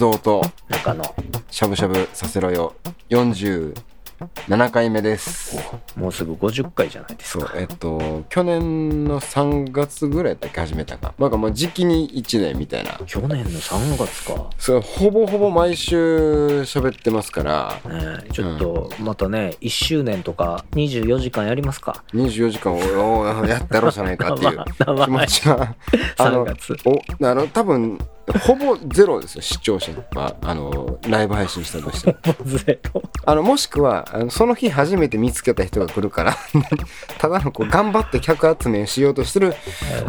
蔵と中野。しゃぶしゃぶさせろよ。47回目です。もうすぐ50回じゃないですか。そうえっと去年の3月ぐらいだっけ始めたか。なんかもう時期に1年みたいな。去年の3月か。それほぼほぼ毎週喋ってますから。ねえちょっとまたね1周年とか24時間やりますか。24時間をおやってやろうじゃないかっていう 生気持ちは。あ3の月。おあの多分ほぼゼロですよ視聴者。はあのライブ配信したとしてもゼロ。あのもしくはあのその日初めて見つけた人が来るから ただのこう頑張って客集めしようとしてる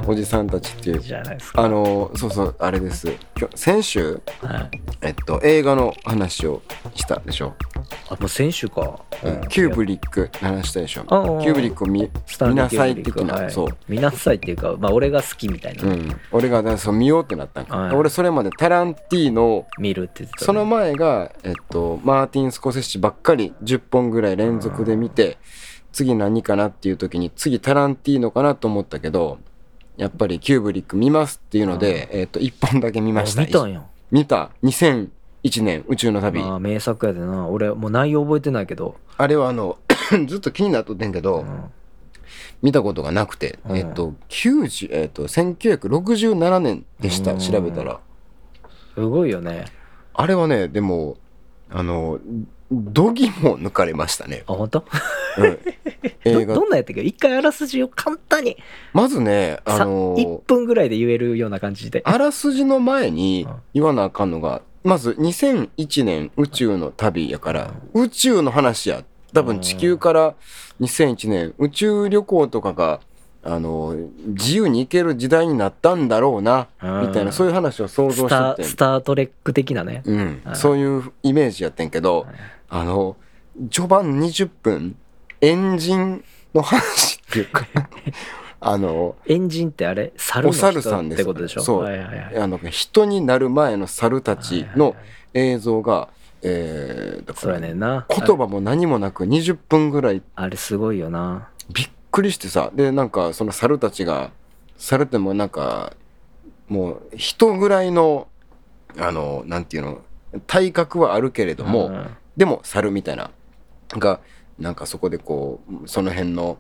おじさんたちっていう。じゃないですか。あのそうそうあれです。先週、はい。えっと、映画の話をしたでしょ、あもう先週か。うん。キューブリックの話したでしょ。ああキューブリックを見スタンリー見なさいキューブリック。はい。的なそう。見なさいっていうかまあ俺が好きみたいな、うん、俺がだからそう見ようってなったんか、はい。俺それまでタランティーノ見るって言ってたその前が、えっと、マーティン・スコセッシばっかり10本ぐらい連続で見て次何かなっていう時に次タランティーノかなと思ったけどやっぱりキューブリック見ますっていうので、えっと、1本だけ見ました。あ見たんや。見た2001年宇宙の旅。まあ名作やでな。俺もう内容覚えてないけど、あれはあの ずっと気になっとってんけど、うん。見たことがなくて、うん。えっと90えっと1967年でしたうん。調べたら。すごいよね。あれはねでもあの度肝抜かれましたね、あ本当？うん。映画。どどんなやったっけ？一回あらすじを簡単にまずねあさの1分ぐらいで言えるような感じで。あらすじの前にうん。言わなあかんのがまず2001年宇宙の旅やから宇宙の話や。多分地球から2001年宇宙旅行とかがあの自由に行ける時代になったんだろうなうん。みたいなそういう話を想像してて。スター・トレック的なね、うん。はい。そういうイメージやってんけどあの序盤20分エンジンの話っていうか あのエンジンってあれ？猿のお人猿さんですってことでしょ？そう。はいはいはい。あの人になる前の猿たちの映像が、えーだかそうらやね言葉も何もなく20分ぐらい。あれすごいよな。びっくりしてさ。でなんかその猿たちが猿ってもうなんかもう人ぐらいのあのなんていうの体格はあるけれども、うん。でも猿みたいながなんかそこでこうその辺の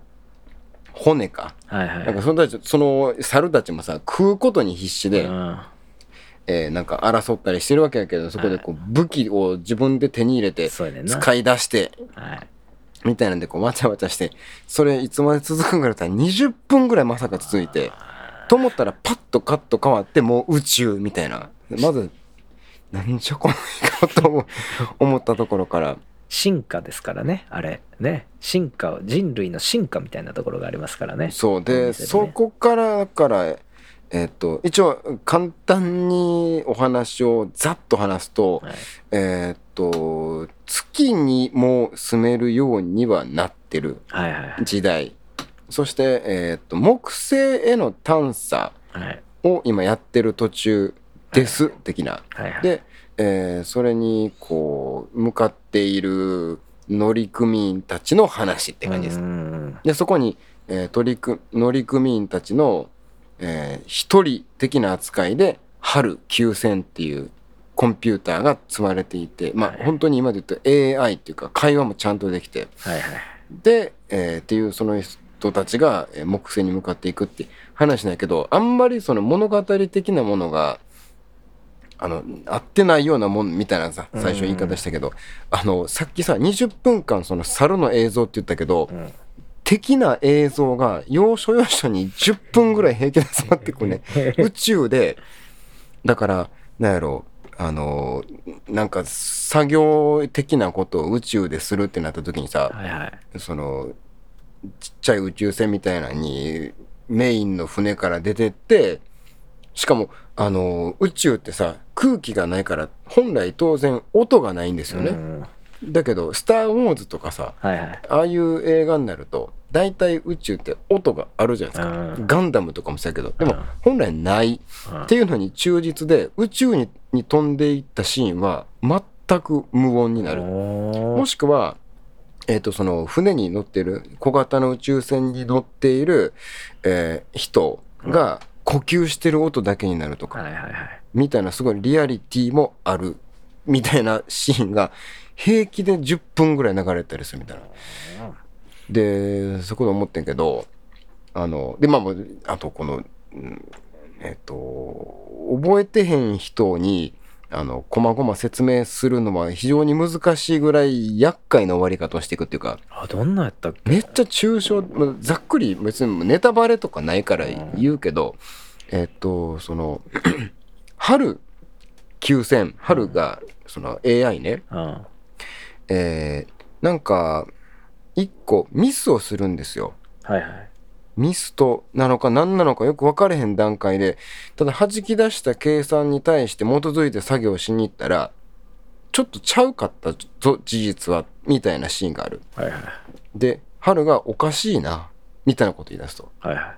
骨か。はいはい。なんかそのたちその猿たちもさ食うことに必死で、うん。えーなんか争ったりしてるわけやけどそこでこう武器を自分で手に入れて使い出してはい。みたいなんでこうわちゃわちゃしてそれいつまで続くんかだったら20分ぐらいまさか続いてと思ったらパッとカット変わってもう宇宙みたいな。まずなんじゃこの映画と思ったところから進化ですからね。あれ。ね。進化人類の進化みたいなところがありますからね。そう。で、ね。そこからだからえっと一応簡単にお話をざっと話すと、はい。えっと月にも住めるようにはなってる時代。そして、えっと木星への探査はい。を今やってる途中です、的な。はいはい。で、えーそれにこう向かっている乗組員たちの話って感じです。うんでそこに、えー取り組乗組員たちの、えー一人的な扱いで春9000っていうコンピューターが積まれていてまあはい本当に今で言うと AI っていうか会話もちゃんとできてはいはい。で、えーっていうその人たちがえー木星に向かっていくって話なんやけどあんまりその物語的なものがあの合ってないようなもんみたいなさ最初言い方したけど、あのさっきさ20分間その猿の映像って言ったけど、ん。的な映像が要所要所に10分ぐらい平気で集まってくるね宇宙でだからなんやろあのなんか作業的なことを宇宙でするってなった時にさ、はいはい。そのちっちゃい宇宙船みたいなのにメインの船から出てってしかもあの宇宙ってさ空気がないから本来当然音がないんですよね、うん。だけど「スター・ウォーズ」とかさはいはい。ああいう映画になると大体宇宙って音があるじゃないですか、うん。ガンダムとかもそうやけど。でもうん本来ない。うん。っていうのに忠実で宇宙にに飛んでいったシーンは全く無音になる。もしくは、えー、とその船に乗ってる小型の宇宙船に乗っている、えー人が、呼吸してる音だけになるとか、はいはいはいみたいなすごいリアリティもあるみたいなシーンが平気で10分ぐらい流れたりするみたいな。でそこで思ってんけどあのでまああとこの、うんえっと覚えてへん人にあの細々説明するのは非常に難しいぐらい厄介な終わり方をしていくっていうかあどんなやったっけ？めっちゃ抽象まあざっくり別にネタバレとかないから言うけど、えっとその春9000春がその AI ね、うんえーなんか一個ミスをするんですよ。はいはいミスとなのか何なのかよく分かれへん段階でただ弾き出した計算に対して基づいて作業しに行ったらちょっとちゃうかったぞ事実はみたいなシーンがある。はいはいで春がおかしいなみたいなこと言い出すと。はいは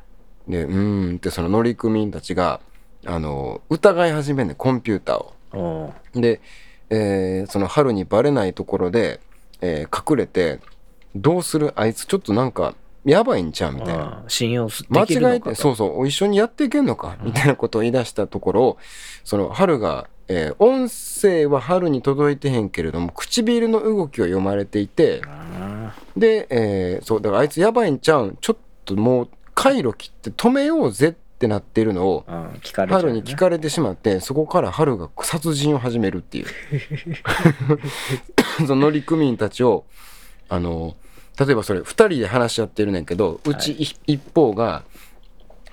いでうーんってその乗組員たちがあの疑い始めんねんコンピューターを。で、えーその春にバレないところで、えー隠れてどうするあいつちょっとなんかやばいんちゃうみたいな。うん。信用す間違えてそうそう一緒にやっていけんのかみたいなことを言い出したところその春が、えー音声は春に届いてへんけれども唇の動きを読まれていてあで、えーそうだからあいつやばいんちゃうんちょっともう回路切って止めようぜってなってるのをーうんね、春に聞かれてしまってそこから春が殺人を始めるっていう。その乗組員たちをあの例えばそれ2人で話し合ってるねんけどうちい一方が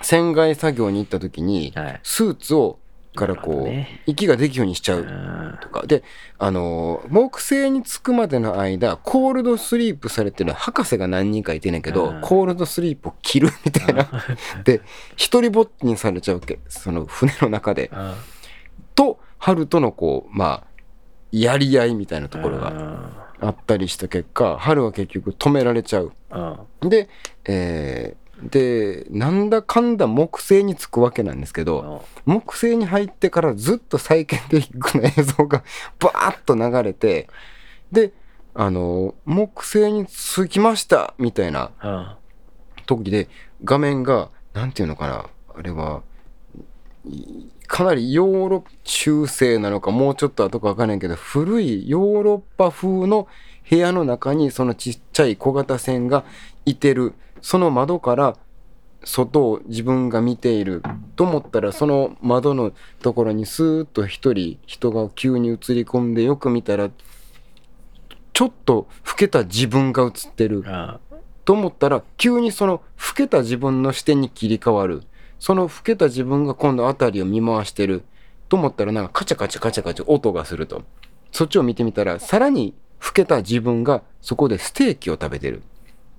船外作業に行った時にはい。スーツをからこうどね。息ができるようにしちゃううんとか。であの木星に着くまでの間コールドスリープされてる博士が何人かいてんねんけどうん。コールドスリープを切るみたいな。で一人ぼっちにされちゃうわけ。その船の中で。うん。と春とのこうまあやり合いみたいなところががあったりした結果春は結局止められちゃう。うん。で、えーでなんだかんだ木星に着くわけなんですけど木星に入ってからずっと再建的な映像が バーッと流れてであの木星に着きましたみたいなうん時で画面がなんていうのかなあれはいかなりヨーロッ中世なのかもうちょっと後か分かんないけど古いヨーロッパ風の部屋の中にそのちっちゃい小型船がいてるその窓から外を自分が見ていると思ったらその窓のところにスーッと一人人が急に映り込んでよく見たらちょっと老けた自分が映ってる。うんと思ったら急にその老けた自分の視点に切り替わる。その老けた自分が今度辺りを見回してる。と思ったらなんかカチャカチャカチャカチャ音がすると。そっちを見てみたらさらに老けた自分がそこでステーキを食べてる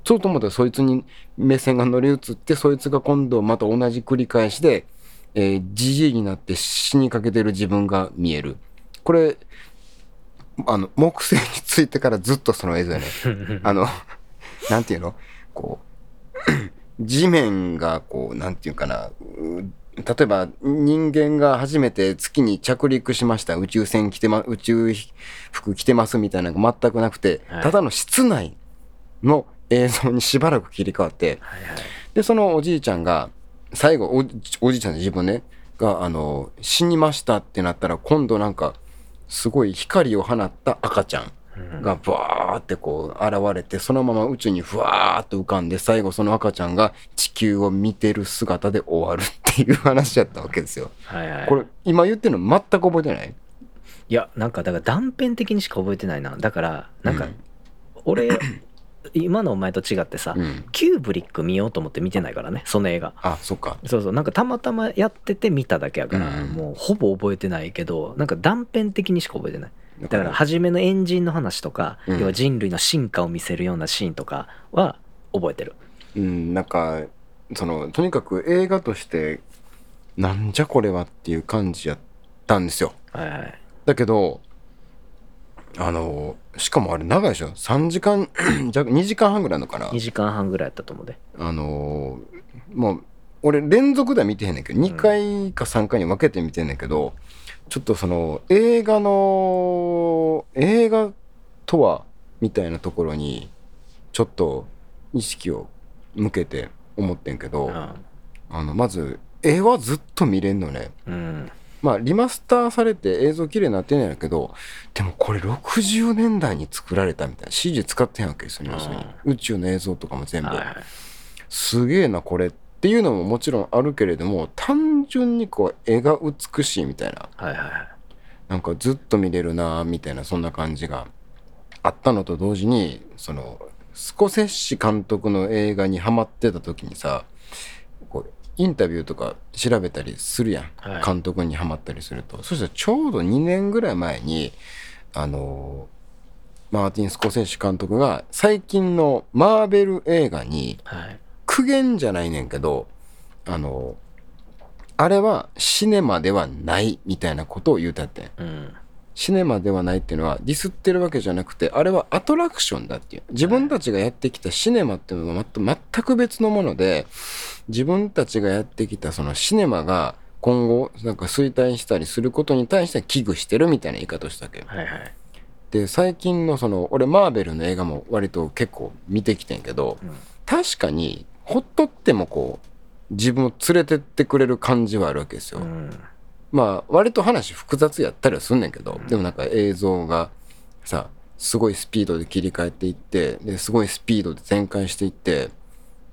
そうと思ったらそいつに目線が乗り移ってそいつが今度また同じ繰り返しでえーじじいになって死にかけてる自分が見える。これあの木星についてからずっとその映像やね あの、なんていうの？こう、地面がこう、なんていうかな、う例えば人間が初めて月に着陸しました、宇宙船着てま、宇宙服着てますみたいなのが全くなくて、はい。ただの室内の映像にしばらく切り替わって、はいはい。で、そのおじいちゃんが、最後お、おじいちゃん自分ね、が、あの、死にましたってなったら、今度なんか、すごい光を放った赤ちゃん。がバーってこう現れてそのまま宇宙にふわーっと浮かんで最後その赤ちゃんが地球を見てる姿で終わるっていう話やったわけですよ。はいはい。これ今言ってるの全く覚えてない？いやなんかだから断片的にしか覚えてないな。だからなんかうん。俺、今のお前と違ってさ、うん。キューブリック見ようと思って見てないからねその映画。あそっか。そうそう。なんかたまたまやってて見ただけやから、うんもうほぼ覚えてないけどなんか断片的にしか覚えてない。だだから初めのエンジンの話とか、うん。要は人類の進化を見せるようなシーンとかは覚えてる。うんなんかそのとにかく映画としてなんじゃこれはっていう感じやったんですよ。はいはい。だけどあのしかもあれ長いでしょ？3時間 弱2時間半ぐらいのかな？2時間半ぐらいやったと思うで。あのーもう俺連続では見てへんねんけど2回か3回に分けて見てんねんけど、ちょっとその映画の映画とはみたいなところにちょっと意識を向けて思ってんけど、うん。あのまず絵はずっと見れんのね。うんまあリマスターされて映像綺麗になってんやけどでもこれ60年代に作られたみたいな CG 使ってへんわけですよね要するに。宇宙の映像とかも全部。すげえなこれっていうのももちろんあるけれども単純にこう絵が美しいみたいな。はいはいはい。なんかずっと見れるなみたいなそんな感じがあったのと同時にそのスコセッシ監督の映画にハマってた時にさインタビューとか調べたりするやん、はい。監督にハマったりすると。そしたらちょうど2年ぐらい前にあのマーティン・スコセッシ監督が最近のマーベル映画にはい。苦言じゃないねんけどあのあれはシネマではないみたいなことを言うたってん。うん。シネマではないっていうのはディスってるわけじゃなくてあれはアトラクションだっていう。自分たちがやってきたシネマっていうのは全く別のもので自分たちがやってきたそのシネマが今後なんか衰退したりすることに対して危惧してるみたいな言い方をしたわけよ。はいはい。で最近のその俺マーベルの映画も割と結構見てきてんけど、うん。確かにほっとってもこう自分を連れてってくれる感じはあるわけですよ、うん。まあ割と話複雑やったりはすんねんけど、でもなんか映像がさすごいスピードで切り替えていってですごいスピードで展開していって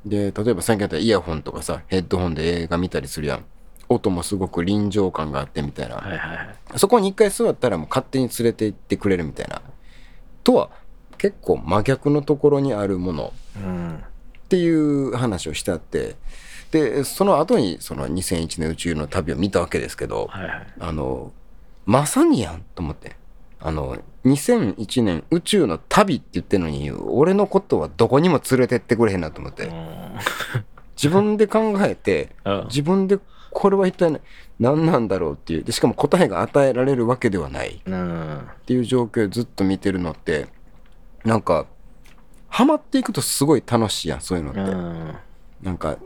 で例えば最近やったらイヤホンとかさヘッドホンで映画見たりするやん。音もすごく臨場感があってみたいな、はいはいはい。そこに一回座ったらもう勝手に連れて行ってくれるみたいな。とは結構真逆のところにあるもの。うん。っていう話をしてあって。でその後にその2001年宇宙の旅を見たわけですけど、はいはい。あのまさにやんと思って。あの2001年宇宙の旅って言ってるのに俺のことはどこにも連れてってくれへんなと思って。自分で考えてうん。自分でこれは一体何なんだろうっていうでしかも答えが与えられるわけではない。うん。っていう状況をずっと見てるのってなんかハマっていくとすごい楽しいやんそういうのって、うん。なんか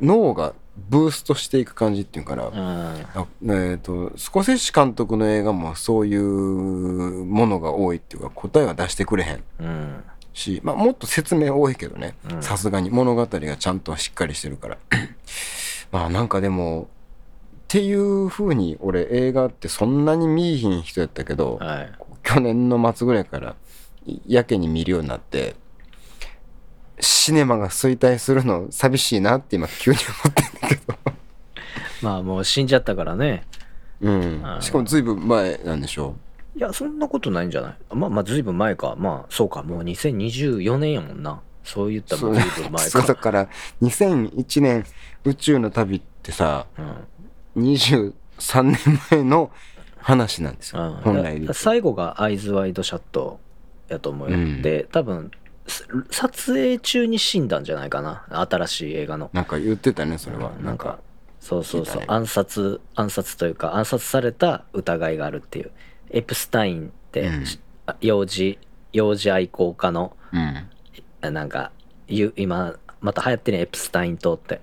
脳がブーストしていく感じっていうかな、うん。あえー、とスコセッシ監督の映画もそういうものが多いっていうか答えは出してくれへん。うん。し、まあ、もっと説明多いけどねうん。さすがに物語がちゃんとしっかりしてるから。まあなんかでもっていう風に俺映画ってそんなに見いひん人やったけど、はい。去年の末ぐらいからやけに見るようになってシネマが衰退するの寂しいなって今急に思ってけ どまあもう死んじゃったからね。うん。しかもずいぶん前なんでしょいやそんなことないんじゃない？まあまあずいぶん前か。まあそうか。もう2024年やもんな。そう言ったらもうずいぶん前そうだかから2001年宇宙の旅ってさうん。23年前の話なんですよ。うん本来最後がアイズワイドシャットやと思うよ、うん。で多分す撮影中に死んだんじゃないかな。新しい映画の。なんか言ってたねそれは。うん。なんか。そうそうそう、暗殺暗殺というか暗殺された疑いがあるっていう。エプスタインって、うん。あ幼児幼児愛好家のうん。あなんかゆ今また流行ってるねエプスタイン島って。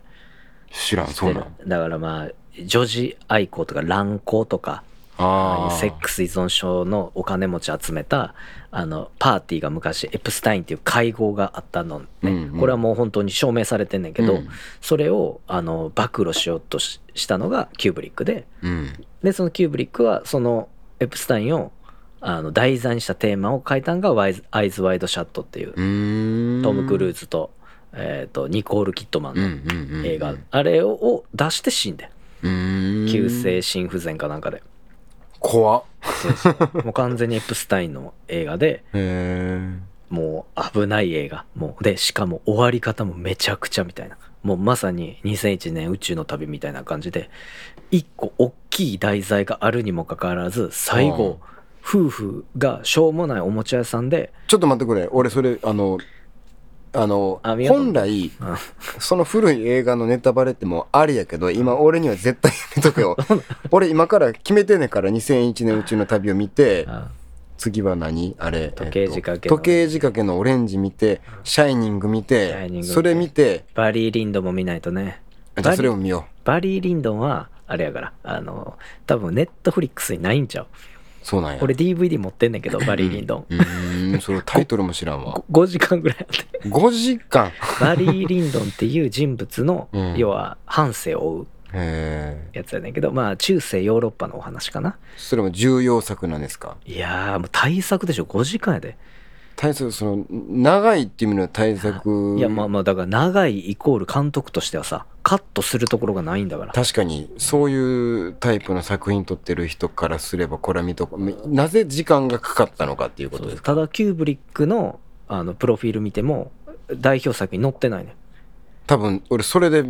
知らんそうなん。だからまあ女児愛好とか乱交とかセックス依存症のお金持ち集めたあのパーティーが昔エプスタインっていう会合があったのね、うんうん。これはもう本当に証明されてんねんけど、うん。それをあの暴露しようとししたのがキューブリックで。うん。でそのキューブリックはそのエプスタインをあの題材にしたテーマを書いたのがワイズ「アイズ・ワイド・シャット」っていう。トム・クルーズズと,、えー、とニコール・キットマンうんのうんうん。映画、あれを出して死んで急性心不全かなんかで怖っ。そうそう。もう完全にエプスタインの映画でもう危ない映画。もうでしかも終わり方もめちゃくちゃみたいな。もうまさに2001年宇宙の旅みたいな感じで一個大きい題材があるにもかかわらず最後夫婦がしょうもないおもちゃ屋さんでちょっと待ってくれ。俺それあのあのあ見ようと思本来うんその古い映画のネタバレってもうありやけど今俺には絶対やめとけよ。俺今から決めてんねんから2001年宇宙の旅を見てあ次は何？あれ時計仕掛けの。えっと時計仕掛けのオレンジ見てシャイニング見シャイニング見て。てそれ見てバリー・リンドンも見ないとね。あじゃあそれを見よバリー・リンドンはあれやからあの多分ネットフリックスにないんちゃううそうなんや。俺 DVD 持ってんねんけどバリー・リンドン。うーん。それ タイトルも知らんわ。5時間ぐらいあって。5時間？バリー・リンドンっていう人物の、うん。要は半生を追うやつやねんけどまあ中世ヨーロッパのお話かな。それも重要作なんですか？いやーもう大作でしょ。5時間やで。大作その長いっていう意味の大作。いやまあまあだから長いイコール監督としてはさカットするところがないんだから。確かにそういうタイプの作品撮ってる人からすればこれは見とこなぜ時間がかかったのかっていうことですか？ただキューブリックのあのプロフィール見ても代表作に載ってないね。多分俺それで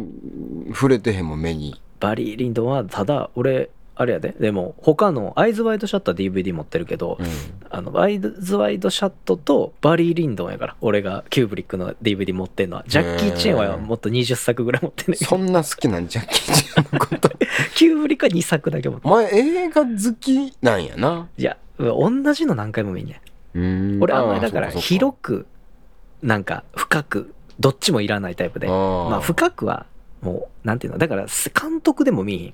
触れてへんもん目に。バリー・リンドンはただ俺あれやで。でも他のアイズ・ワイド・シャットは DVD 持ってるけど、うん。あのアイズ・ワイド・シャットとバリー・リンドンやから俺がキューブリックの DVD 持ってんのは。ジャッキー・チェンはもっと20作ぐらい持ってんねん。そんな好きなん？ジャッキー・チェンのこと。キューブリックは2作だけ持ってお前映画好きなんやな。いや同じの何回も見んねん。うん。俺あんまりだから広くなんか深くどっちもいらないタイプで。まあ深くはもうなんていうの？だから監督でも見えへん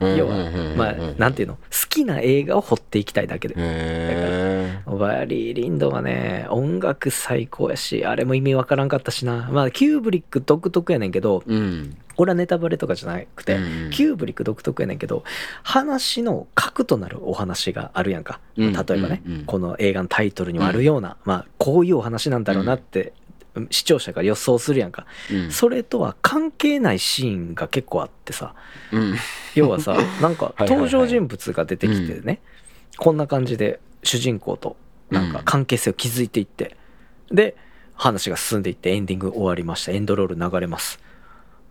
要はまあなんていうの？好きな映画を掘っていきたいだけで。へバリー・リンドンはね音楽最高やしあれも意味わからんかったしな。まあキューブリック独特やねんけどえうん。これはネタバレとかじゃなくて、うんキューブリック独特やねんけど話の核となるお話があるやんか。うん例えばね、この映画のタイトルにもあるような、まあこういうお話なんだろうなって、視聴者が予想するやんか、うん。それとは関係ないシーンが結構あってさ。うん。要はさ なんか登場人物が出てきてね、こんな感じで主人公となんか関係性を築いていって、で話が進んでいってエンディング終わりました。エンドロール流れます。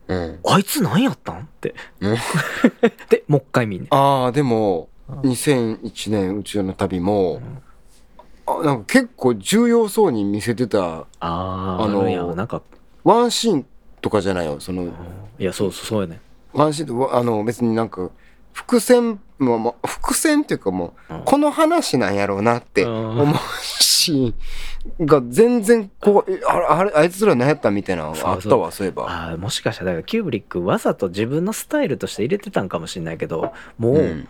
うん。あいつ何やったんって。うん。でもう一回見んねん。ああでもうん。2001年宇宙の旅もあなんか結構重要そうに見せてたあああのなんか。ワンシーンとかじゃないよそのいやそうそうそうやねん。ワンシーンとわあの別になんか伏線ももう伏線っていうかもううん。この話なんやろうなってうん。思うシーンが全然こうえあれあれあいつら何やったみたいなのがあったわそういえば。ああもしかしたらだからキューブリックわざと自分のスタイルとして入れてたんかもしれないけどもう、うん。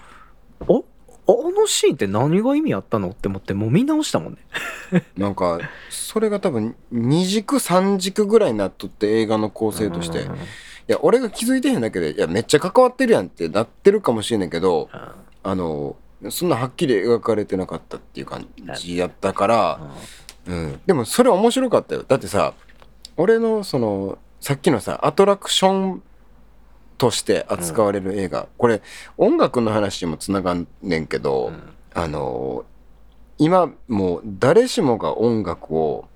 おあのシーンって何が意味あったのって思ってもう見直したもんね。なんかそれが多分2軸3軸ぐらいになっとって映画の構成として。いうん。や俺が気づいてへんだけでいやめっちゃ関わってるやんってなってるかもしれないけどあのそんなはっきり描かれてなかったっていう感じやったから、うん、でもそれは面白かったよ。だってさ俺のそのさっきのさアトラクションとして扱われる映画、これ音楽の話にもつながんねんけど、うん。あの今もう誰しもが音楽を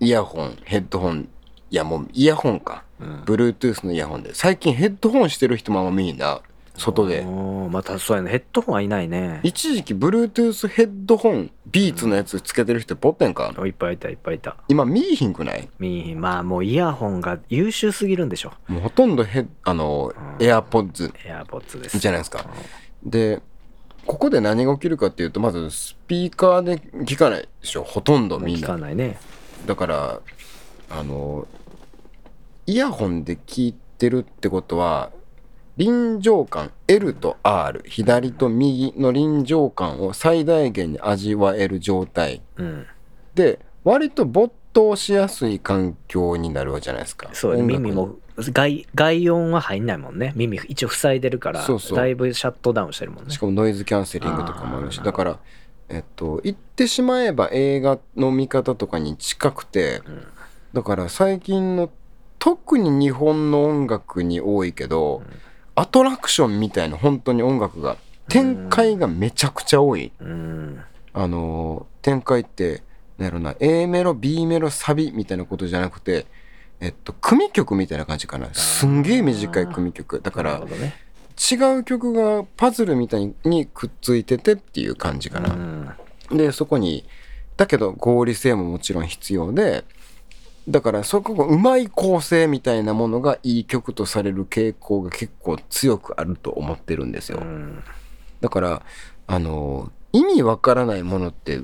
イヤホンヘッドホンいやもうイヤホンか。うん。Bluetooth のイヤホンで。最近ヘッドホンしてる人もあんま見んな外で。またそうやね。ヘッドホンはいないね。一時期 Bluetooth ヘッドホンビーツのやつつけてる人ポってんか？いっぱいいたいっぱいいた。今見えひんくない？見えまあもうイヤホンが優秀すぎるんでしょ。もうほとんどヘッあのうん。AirPods エアポッツです。じゃないですか。でここで何が起きるかっていうとまずスピーカーで聞かないでしょ。ほとんどみん聞なかないね。だからあのイヤホンで聞いてるってことは臨場感 L と R 左と右の臨場感を最大限に味わえる状態。うん。で割と没頭しやすい環境になるわけじゃないですか。そう耳も外外音は入んないもんね。耳一応塞いでるからだいぶシャットダウンしてるもんね。しかもノイズキャンセリングとかもあるしだからえっと言ってしまえば映画の見方とかに近くてうん。だから最近の特に日本の音楽に多いけど、アトラクションみたいな本当に音楽が展開がめちゃくちゃ多い、うん。あのー展開ってなんやろな A メロ B メロサビみたいなことじゃなくてえっと組曲みたいな感じかな。すんげえ短い組曲。だからね。違う曲がパズルみたいにくっついててっていう感じかな、うん。でそこにだけど合理性ももちろん必要でだからそこがうまい構成みたいなものがいい曲とされる傾向が結構強くあると思ってるんですよ、うん。だからあの意味わからないものって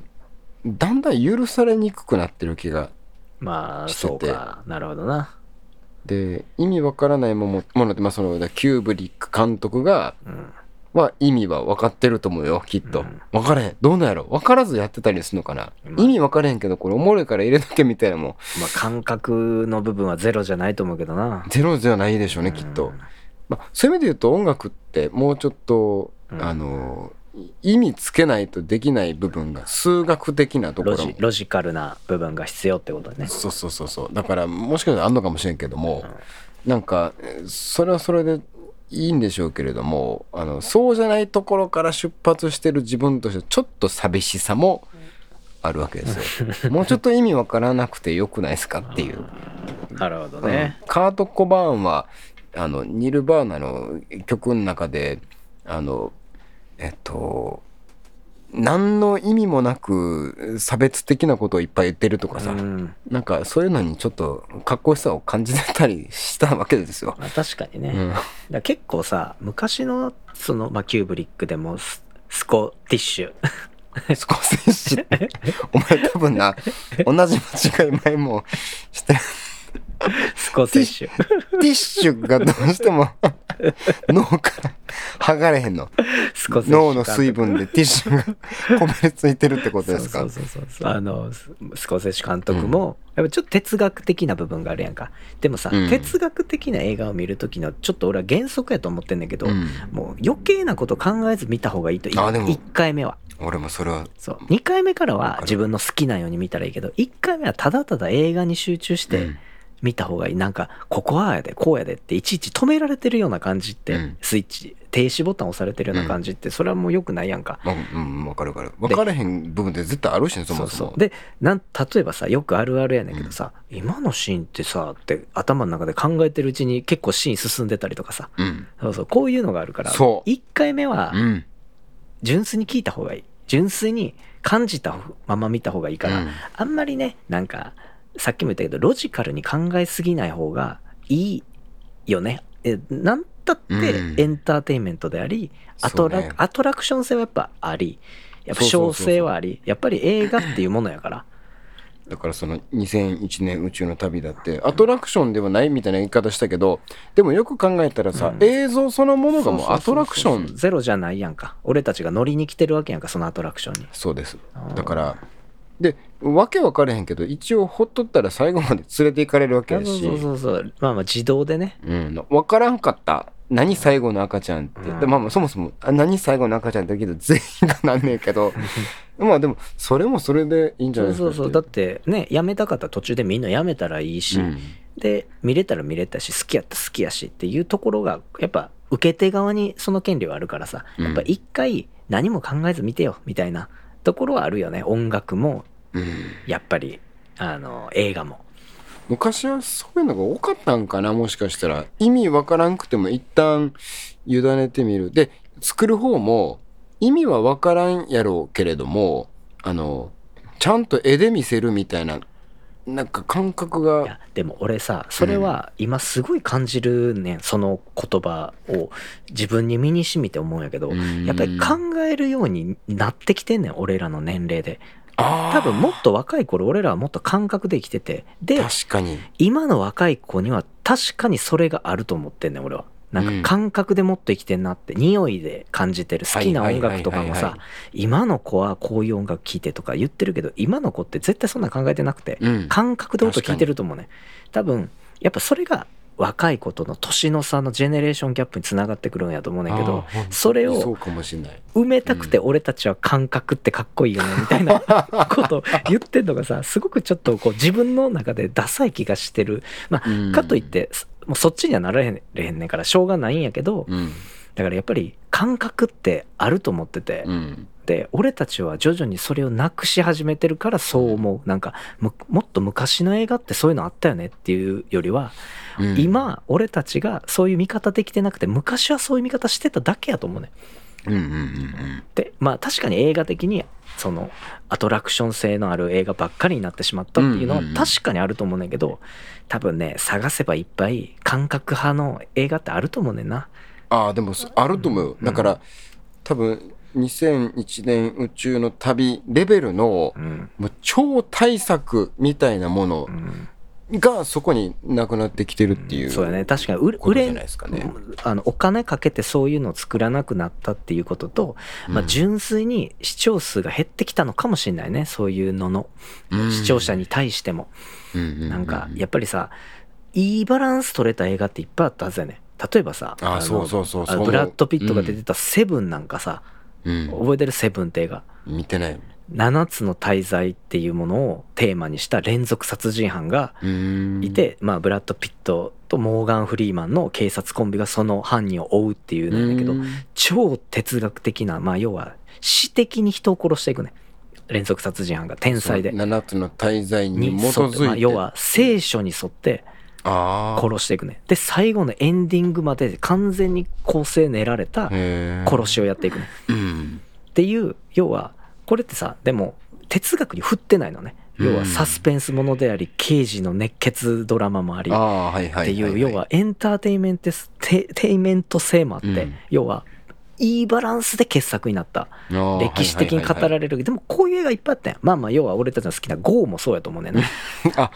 だんだん許されにくくなってる気がまあしてて。そうか。なるほどな。で意味わからないものものって、まあ、そのキューブリック監督がうんは意味は分かってると思うよきっと、うん。分からへん。どうなんやろ？分からずやってたりするのかな、まあ。意味分からへんけどこれおもろいから入れとけみたいなのもまあ感覚の部分はゼロじゃないと思うけどな。ゼロじゃないでしょうねきっと、まあ、そういう意味で言うと音楽ってもうちょっと、うん。あの意味つけないとできない部分が数学的なとこロろも。ジロジカルな部分が必要ってことね。そうそうそうそう。だからもしかしたらあんのかもしれんけども、なんかえーそれはそれでいいんでしょうけれどもあのそうじゃないところから出発してる自分としてちょっと寂しさもあるわけですよ。もうちょっと意味わからなくてよくないですかっていう。なるほどね、うんカート・コバーンはあのニルバーナの曲の中であのえっと何の意味もなく差別的なことをいっぱい言ってるとかさ、うん。なんかそういうのにちょっとかっこよさを感じてたりしたわけですよ。まあ、確かにね、うん。だから結構さ昔のその、まあ、キューブリックでもススコティッシュ。スコセッシって。お前多分な同じ間違い前もしてるスコセッシュティッシュがどうしても 脳から剥がれへんの。スコセッシュ。脳の水分でティッシュがこびりついてるってことですか？そうそうそうそうあのススコセッシュ監督も、やっぱちょっと哲学的な部分があるやんか。でもさ、うん。哲学的な映画を見る時のちょっと俺は原則やと思ってんだけど、うん。もう余計なこと考えず見た方がいいとあでも1回目は。俺もそれはそう。2回目からは自分の好きなように見たらいいけど1回目はただただ映画に集中してうん見た方がいい。なんかここはやでこうやでっていちいち止められてるような感じって、うん。スイッチ停止ボタン押されてるような感じってそれはもう良くないやんか、まあうん分かる分かる。分からへん部分って絶対あるしねそもそも。そうそう。でなん例えばさよくあるあるやねんけどさ、今のシーンってさって頭の中で考えてるうちに結構シーン進んでたりとかさ。うん。そうそう。こういうのがあるからそう。1回目はうん。純粋に聞いた方がいい。純粋に感じたまま見た方がいいから、うん。あんまりねなんかさっきも言ったけどロジカルに考えすぎない方がいいよね。えなんたってうん。エンターテインメントであり、アトラねアトラクション性はやっぱあり。やっぱ小性はあり。やっぱり映画っていうものやから。だからその2001年宇宙の旅だってアトラクションではないみたいな言い方したけどでもよく考えたらさ、うん。映像そのものがもうアトラクション。ゼロじゃないやんか。俺たちが乗りに来てるわけやんかそのアトラクションに。そうです。だからでわけ分かれへんけど一応ほっとったら最後まで連れて行かれるわけやし。そうそうそうまあまあ自動でね。うん、分からんかった。何最後の赤ちゃんって、うん。でまあまあそもそもあ何最後の赤ちゃんって言うけど全員がなんねえけど。まあでもそれもそれでいいんじゃないですかそうそうだってねやめたかったら途中でみんなやめたらいいし、うん。で見れたら見れたし好きやったら好きやしっていうところがやっぱ受け手側にその権利はあるからさ。うんやっぱ一回何も考えず見てよみたいなところはあるよね。音楽もうん。やっぱりあの映画も。昔はそういうのが多かったんかなもしかしたら。意味わからんくても一旦委ねてみる。で作る方も意味はわからんやろうけれどもあのちゃんと絵で見せるみたいななんか感覚いがやでも俺さそれは今すごい感じるねんその言葉を自分に身にしみて思うんやけどうん。やっぱり考えるようになってきてんねん俺らの年齢で多分もっと若い頃俺らはもっと感覚で生きてて。で確かに。今の若い子には確かにそれがあると思ってんねん俺は。なんか感覚でもっと生きてんなって匂いで感じてる好きな音楽とかもさ今の子はこういう音楽聴いてとか言ってるけど今の子って絶対そんな考えてなくてうん。感覚で音聞いてると思うね多分やっぱそれが若い子との年の差のジェネレーションギャップにつながってくるんやと思うねんけどそれを埋めたくて俺たちは感覚ってかっこいいよねみたいなことを言ってんのがさすごくちょっとこう自分の中でダサい気がしてる。まうん。あかといってもうそっちにはなられへんねんからしょうがないんやけどうん。だからやっぱり感覚ってあると思っててうんで俺たちは徐々にそれをなくし始めてるからそう思う。なんかむもっと昔の映画ってそういうのあったよねっていうよりはうん。今俺たちがそういう見方できてなくて昔はそういう見方してただけやと思うね。うんうんうんでまあ確かに映画的にそのアトラクション性のある映画ばっかりになってしまったっていうのはうんうんうん。確かにあると思うねんけど多分ね探せばいっぱい感覚派の映画ってあると思うねんな。ああでもそあると思う。よだから多分2001年宇宙の旅レベルのうん。もう超大作みたいなものうん。がそこになくなってきてるっていうそうやね。確かに売れないですかね。あのお金かけてそういうのを作らなくなったっていうことと、まあ、うん純粋に視聴数が減ってきたのかもしれないね。そういうのの。うん。視聴者に対しても、うんうんうん。なんかやっぱりさいいバランス取れた映画っていっぱいあったはずやね。例えばさのあそうそうそう。そうあのブラッド・ピットが出てた「セブン」なんかさ、うん覚えてる「セブン」って映画。見てない。7つの大罪っていうものをテーマにした連続殺人犯がいて、まあ、ブラッド・ピットとモーガン・フリーマンの警察コンビがその犯人を追うっていうなんだけど超哲学的なまあ要は詩的に人を殺していくね。連続殺人犯が天才で。その7つの大罪にに基づいて、まあ、要は聖書に沿って殺していくね。で最後のエンディングまで完全に構成練られた殺しをやっていくね。うんっていう要はこれってさでも哲学に振ってないのね。要はサスペンスものであり刑事の熱血ドラマもあり。っていう要はエンターテインメントテテイメント性もあって、うん。要はいいバランスで傑作になった。歴史的に語られる。でもこういう映画いっぱいあったやん。まあまあ要は俺たちの好きな GO もそうやと思うねんな。あ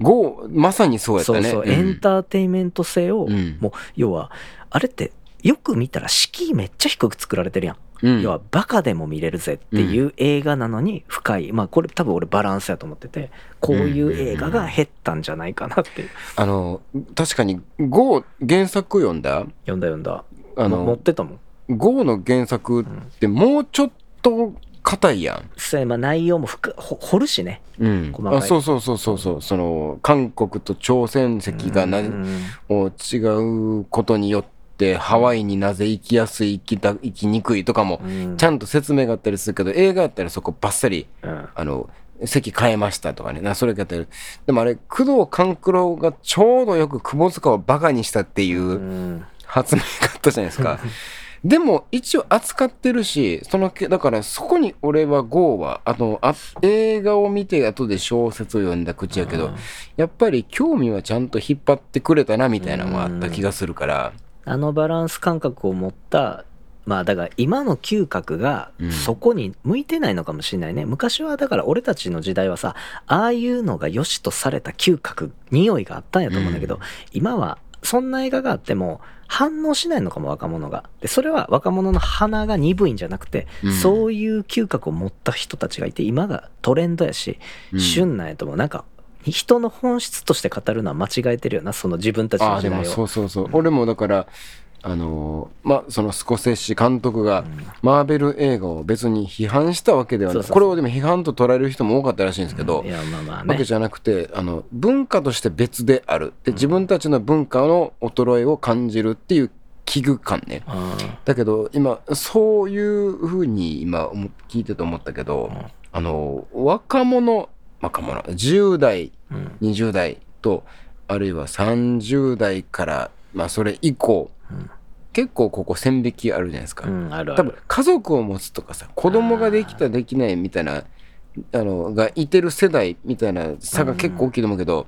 ゴーまさにそうやったね。そうそう、エンターテインメント性を、うん。もう要はあれってよく見たら敷居めっちゃ低く作られてるやん、うん。要はバカでも見れるぜっていう映画なのに深い。まあこれ多分俺バランスやと思っててこういう映画が減ったんじゃないかなっていう。あの確かにゴー原作読んだ？読んだ読んだ。あも持っのてたもんゴーの原作ってもうちょっと硬いやん。それまあ内容も深ほ掘るしね。うん。細かい。あそうそうそうそうそう。その韓国と朝鮮籍がなうん。を違うことによってハワイになぜ行きやすい行きた行きにくいとかもうん。ちゃんと説明があったりするけど映画やったらそこバッサリうん。あの席変えましたとかね。なそれやったらでもあれ工藤官九郎がちょうどよく窪塚をバカにしたっていううん。発明があったじゃないですか。でも一応扱ってるしそのけだからそこに俺は GO はあのあ映画を見て後で小説を読んだ口やけど、うん。やっぱり興味はちゃんと引っ張ってくれたなみたいなのがあった気がするから、あのバランス感覚を持ったまあだから今の嗅覚がうん。そこに向いてないのかもしれないね、昔はだから俺たちの時代はさああいうのが良しとされた嗅覚匂いがあったんやと思うんだけど、うん。今はそんな映画があっても反応しないのかも若者が。でそれは若者の鼻が鈍いんじゃなくて、うん。そういう嗅覚を持った人たちがいて今がトレンドやし、うん。旬なんやと思う。なんか人の本質として語るのは間違えてるよなその自分たちああでの時代を。もそうそうそう、俺もだからあのーまあそのスコセッシ監督がマーベル映画を別に批判したわけではない。そうそうそう。これをでも批判と捉える人も多かったらしいんですけど、いやまあまあわねけじゃなくてあの文化として別である。で自分たちの文化の衰えを感じるっていう危惧感ね。うんだけど今そういうふうに今思聞いてて思ったけど、あの若者若者10代うん。20代とあるいは30代からまあそれ以降、うん結構ここ線引きあるじゃないですか、うん、あるあ多分る。家族を持つとかさ子供ができたできないみたいなあのがいてる世代みたいな差が結構大きいと思うけど、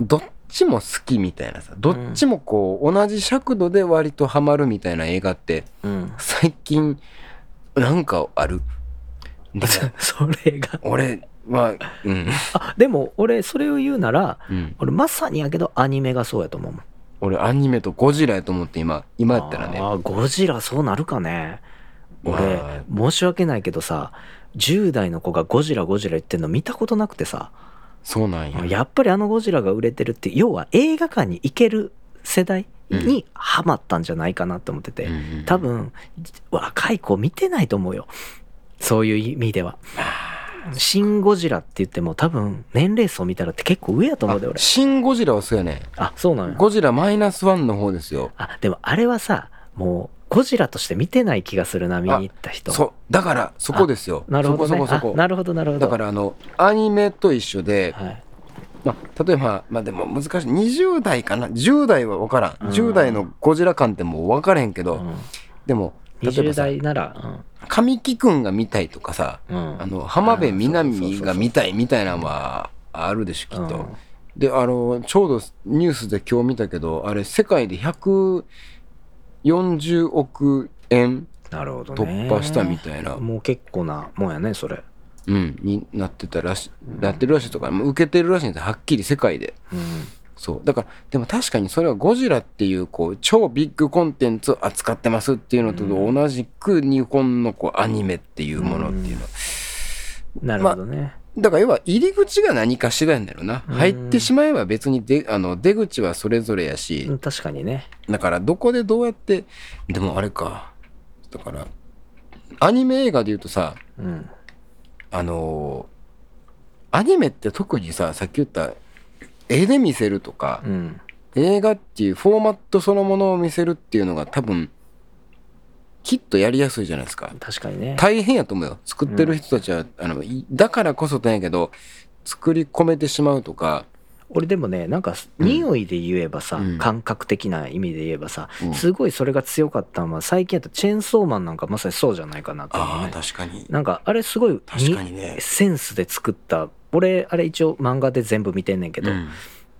どっちも好きみたいなさどっちもこう同じ尺度で割とハマるみたいな映画ってうん。最近なんかある？それが。俺はうん、あ、でも俺それを言うなら、うん、俺まさにやけどアニメがそうやと思うもん。俺アニメとゴジラやと思って今今やったらね。ああ、ゴジラそうなるかね。俺、ま申し訳ないけどさ、10代の子がゴジラゴジラ言ってんの見たことなくてさ、そうなんや。やっぱりあのゴジラが売れてるって、要は映画館に行ける世代にハマったんじゃないかなって思ってて、多分若い子見てないと思うよ。そういう意味では「シン・ゴジラ」って言っても多分年齢層見たらって結構上やと思うで俺。あシン・ゴジラはそうやね。あそうなのよゴジラマイナスワンの方ですよ。あでもあれはさもうゴジラとして見てない気がするな見に行った人。そう。だからそこですよ。なるほど、ね、そこそこそこ。あなるほどなるほど。だからあのアニメと一緒で、はい、まあ、例えばまあでも難しい。20代かな？10代は分からん、うん10代のゴジラ感ってもう分からへんけど、うん、でも20さ代なら神木君が見たいとかさ、うん、うん、あの浜辺美波が見たいみたいなのはあるでしょきっと、うん。であのちょうどニュースで今日見たけどあれ世界で140億円突破したみたいな、もう結構なもんやねそれ。うん、になってたらしなってるらしいとかもう受けてるらしいんですよはっきり世界で。うんそう。だからでも確かにそれはゴジラっていうこう超ビッグコンテンツを扱ってますっていうのと同じく日本のこうアニメっていうものっていうの。は、なるほどね、だから要は入り口が何かしらなんだろうな。うん。入ってしまえば別にであの出口はそれぞれやし、うん確かにね。だからどこでどうやってでもあれか。だからアニメ映画で言うとさうん。あのーアニメって特にささっき言った絵で見せるとか、うん。映画っていうフォーマットそのものを見せるっていうのが多分きっとやりやすいじゃないですか。確かにね。大変やと思うよ。作ってる人たちは、あのいだからこそなんやけど作り込めてしまうとか。俺でもねなんか匂いで言えばさ、うん。感覚的な意味で言えばさ、うん。すごいそれが強かったのは最近やったチェーンソーマンなんかまさにそうじゃないかなと思うああね確かに。なんかあれすごい確かにね。センスで作った俺あれ一応漫画で全部見てんねんけど、うん。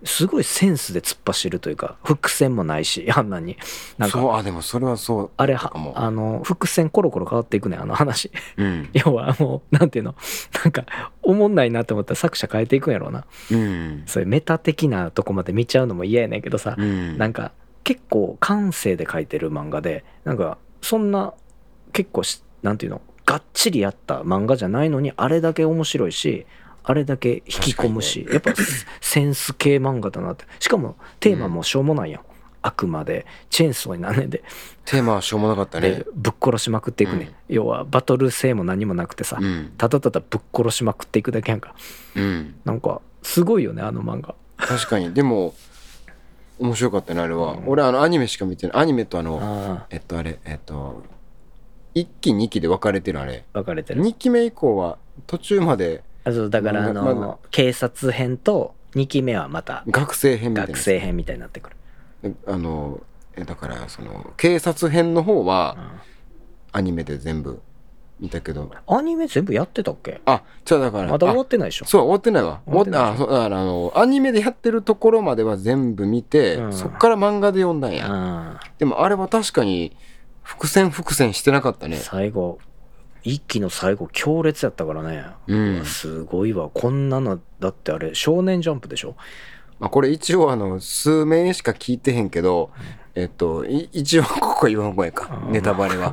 すごいセンスで突っ走るというか伏線もないし あんなに。なんかそうあでもそれはそうあれはあの伏線コロコロ変わっていくねんあの話。うん。要はもうなんていうの？なんかおもんないなと思ったら作者変えていくんやろうな。うん。そういうメタ的なとこまで見ちゃうのも嫌やねんけどさ、うん。なんか結構感性で描いてる漫画でなんかそんな結構しなんていうの？がっちりやった漫画じゃないのにあれだけ面白いしあれだけ引き込むし、やっぱセンス系漫画だなって。しかもテーマもしょうもないやん、あくまでチェーンソーになんねんで。テーマはしょうもなかったね。でぶっ殺しまくっていくね、ん、要はバトル性も何もなくてさ、うん。ただただぶっ殺しまくっていくだけやんか。うん。なんかすごいよねあの漫画。確かに。でも面白かったねあれは、うん。俺あのアニメしか見てない。アニメとあのあえっとあれえっと1期2期で分かれてるあれ。あ分かれてる。2期目以降は途中まであそうだからあの、ま警察編と2期目はまた学生編みたいな学生編みたいになってくる、あのえだからその警察編の方はアニメで全部見たけど。アニメ全部やってたっけ？あじゃあだからまだ終わあってないでしょ？そう終わってないわ。終わあそうだからあのアニメでやってるところまでは全部見て、うん。そっから漫画で読んだんや、あでもあれは確かに伏線伏線してなかったね。最後一期の最後強烈やったからね、うん。わすごいわ。こんなのだってあれ少年ジャンプでしょ？まあ、これ一応あの数名しか聞いてへんけど、えっとい一応 ここ言わん方がいいか。うんネタバレは。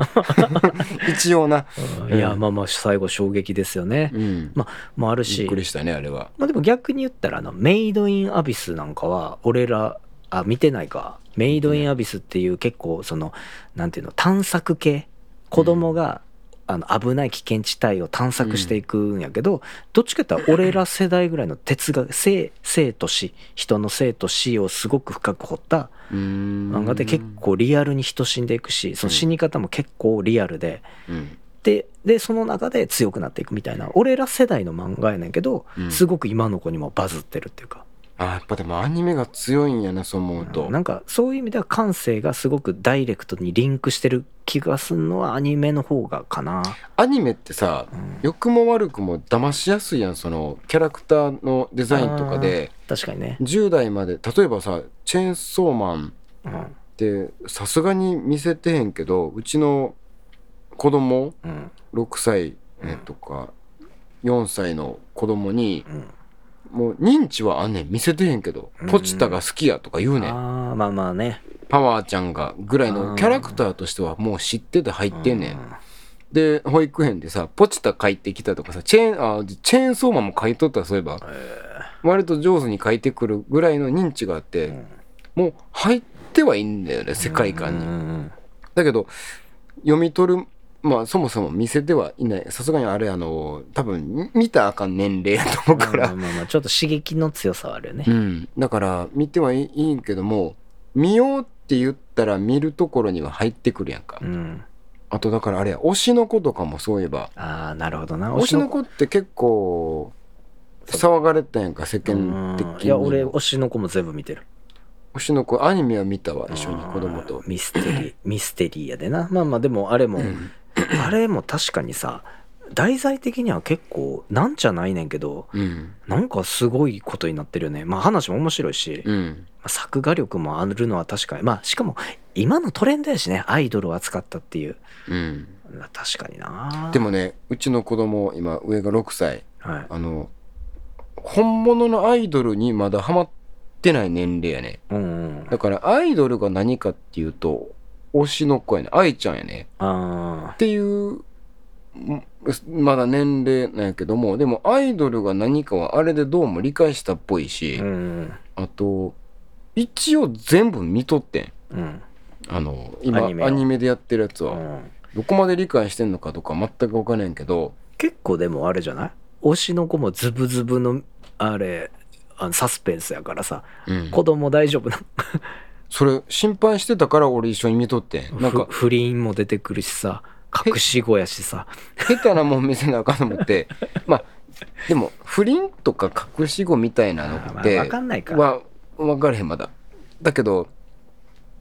一応な。いやまあまあ最後衝撃ですよね、うん。もあるびしっくりしたねあれは。まあ、でも逆に言ったらあのメイドインアビスなんかは俺らあ見てないか。メイドインアビスっていう結構そのなんていうの探索系？子供が、あの危ない危険地帯を探索していくんやけど、どっちかって言ったら俺ら世代ぐらいの哲学生生と死人の生と死をすごく深く掘った漫漫画で結構リアルに人死んでいくしその死に方も結構リアルで。うん。ででその中で強くなっていくみたいな俺ら世代の漫画やねんけど、うん。すごく今の子にもバズってるっていうか、あやっぱでもアニメが強いんやなそう思うと、なんかそういう意味では感性がすごくダイレクトにリンクしてる気がするのはアニメの方がかな、アニメってさうん。良くも悪くも騙しやすいやんそのキャラクターのデザインとかで。確かにね、10代まで例えばさチェーンソーマンうん。ってさすがに見せてへんけどうちの子供うん。6歳、えとか4歳の子供にうんもう認知はあんねん。見せてへんけどうんポチタが好きやとか言うねん。ああまあまあね。パワーちゃんがぐらいのキャラクターとしてはもう知ってて入ってんねん。で保育園でさポチタ書いてきたとかさチェーンあチェーンソーマンも書いとったらそういえば割と上手に書いてくるぐらいの認知があって、ん。もう入ってはいいんだよね世界観に、だけど読み取るまあそもそも見せてはいない。さすがにあれあの多分見たらあかん年齢やと思うから、まあまあまあちょっと刺激の強さはあるよね、うん、だから見てはいいんけども見ようって言ったら見るところには入ってくるやんか、うん。あとだからあれや推しの子とかもそういえば。ああなるほどな。推しの子って結構騒がれたやんか世間的に。うん。いや俺推しの子も全部見てる。推しの子アニメは見たわ一緒に子供と。ミステリーミステリーやでな。まあまあでもあれも、うんあれも確かにさ題材的には結構なんじゃないねんけどうん。なんかすごいことになってるよね。まあ話も面白いし、まうん。あ作画力もあるのは確かに。まあしかも今のトレンドやしねアイドルを扱ったっていう。うん。確かにな。でもねうちの子供今上が6歳。はい。あの本物のアイドルにまだハマってない年齢やね。うんうん。だからアイドルが何かっていうと推しの子やね。愛ちゃんやね。あっていうんまだ年齢なんやけどもでもアイドルが何かはあれでどうも理解したっぽいし、うん。あと一応全部見とってん。うん。あの今アアニニメでやってるやつは、うん。どこまで理解してんのかとか全く分からんけど。結構でもあれじゃない？推しの子もズブズブのあれあのサスペンスやからさ。うん。子供大丈夫なそれ心配してたから俺一緒に見とってん。なんふか不倫も出てくるしさ隠し子やしさ。下手なもん見せなあかんと思って。まあでも不倫とか隠し子みたいなのって分かんないかは分からへんまだ。だけど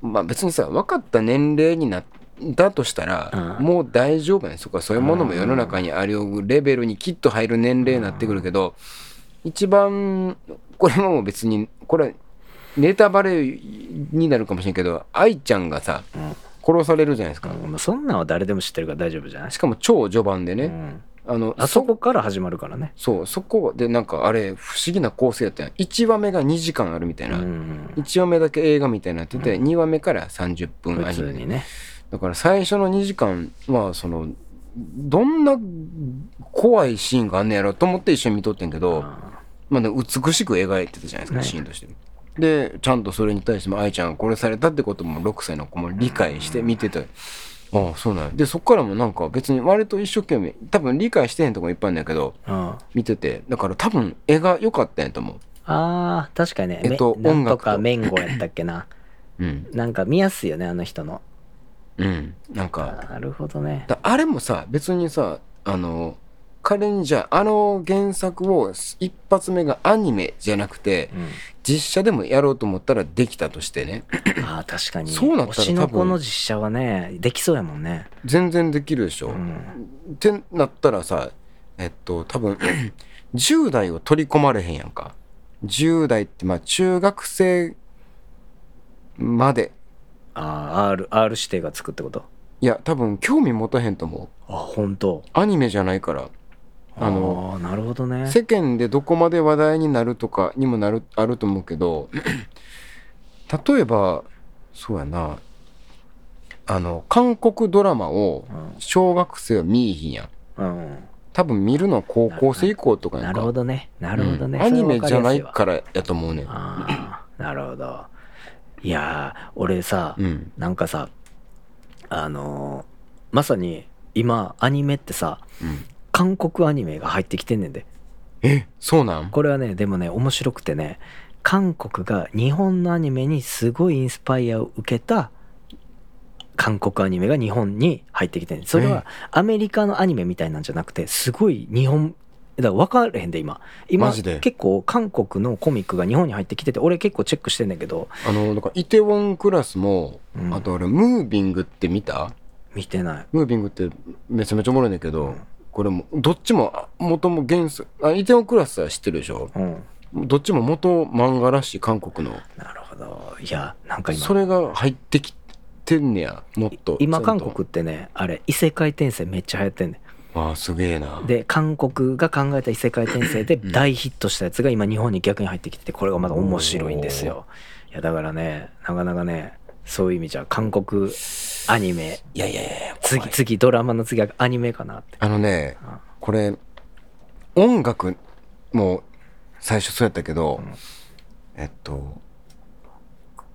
まあ別にさ分かった年齢になったとしたら、うん。もう大丈夫やねそこはそういうものも世の中にありうるレベルにきっと入る年齢になってくるけど、一番これも別にこれネタバレになるかもしれんけど愛ちゃんがさうん殺されるじゃないですか、うん。まあそんなんは誰でも知ってるから大丈夫じゃない？しかも超序盤でね、うん。あのあそこから始まるからね。そうそこでなんかあれ不思議な構成やったやん。1話目が2時間あるみたいな、うん。1話目だけ映画みたいになってて、2話目から30分ア普ニにね。だから最初の2時間はそのどんな怖いシーンがあんねやろと思って一緒に見とってんけど、あまあね、美しく描いてたじゃないですか、ね。シーンとしてでちゃんとそれに対しても愛ちゃんが殺されたってことも6歳の子も理解して見てて、ああそうなんや。でそっからもなんか別に割と一生懸命多分理解してへんとこもいっぱいあるんだけどあ見ててだから多分絵が良かったんやと思う。あー確かにね。えっと音楽と。かメンゴやったっけな。うん。なんか見やすいよねあの人の。うん。なんかなるほどね。だあれもさ別にさあの仮にじゃああの原作を一発目がアニメじゃなくてうん実写でもやろうと思ったらできたとしてね。あー確かに。そうなったら推しの子多分の実写はねできそうやもんね。全然できるでしょ、うん。ってなったらさえっと多分 10代を取り込まれへんやんか。10代ってまあ中学生まで。ああ R, R 指定がつくってこと？いや多分興味持たへんと思う。あ本当。アニメじゃないからあのなるほどね。世間でどこまで話題になるとかにもなるあると思うけど 例えばそうやな。あの韓国ドラマをうん。小学生は見いひんやん。うん。多分見るのは高校生以降とかやなんるかほどね。なるほどね、うん。アニメじゃないからやと思うねあー。なるほど。いやー俺さ、うん。なんかさあのーまさに今アニメってさうん韓国アニメが入ってきてんねんで。えそうなん？これはねでもね面白くてね韓国が日本のアニメにすごいインスパイアを受けた韓国アニメが日本に入ってきてんそれはアメリカのアニメみたいなんじゃなくてすごい日本だから分かれへんで今。今マジで？結構韓国のコミックが日本に入ってきてて俺結構チェックしてんだけど。あのなんかイテウォンクラスも、うん。あと俺ムービングって見た？見てない。ムービングってめちゃめちゃおもろいんだけど、うんこれもどっちもあ元も原作あイテウォンクラスは知ってるでしょ？うん。どっちも元漫画らしい韓国の。なるほど。いやなんか今。それが入ってきてんねやもっと。今韓国ってねあれ異世界転生めっちゃ流行ってんねあすげえな。で韓国が考えた異世界転生で大ヒットしたやつが今日本に逆に入ってきててこれがまだ面白いんですよ。いやだからねなかなかねそういう意味じゃ韓国アニメ。いやいやいや次次ドラマの次はアニメかなって。あのねうんこれ音楽も最初そうやったけど、ん。えっと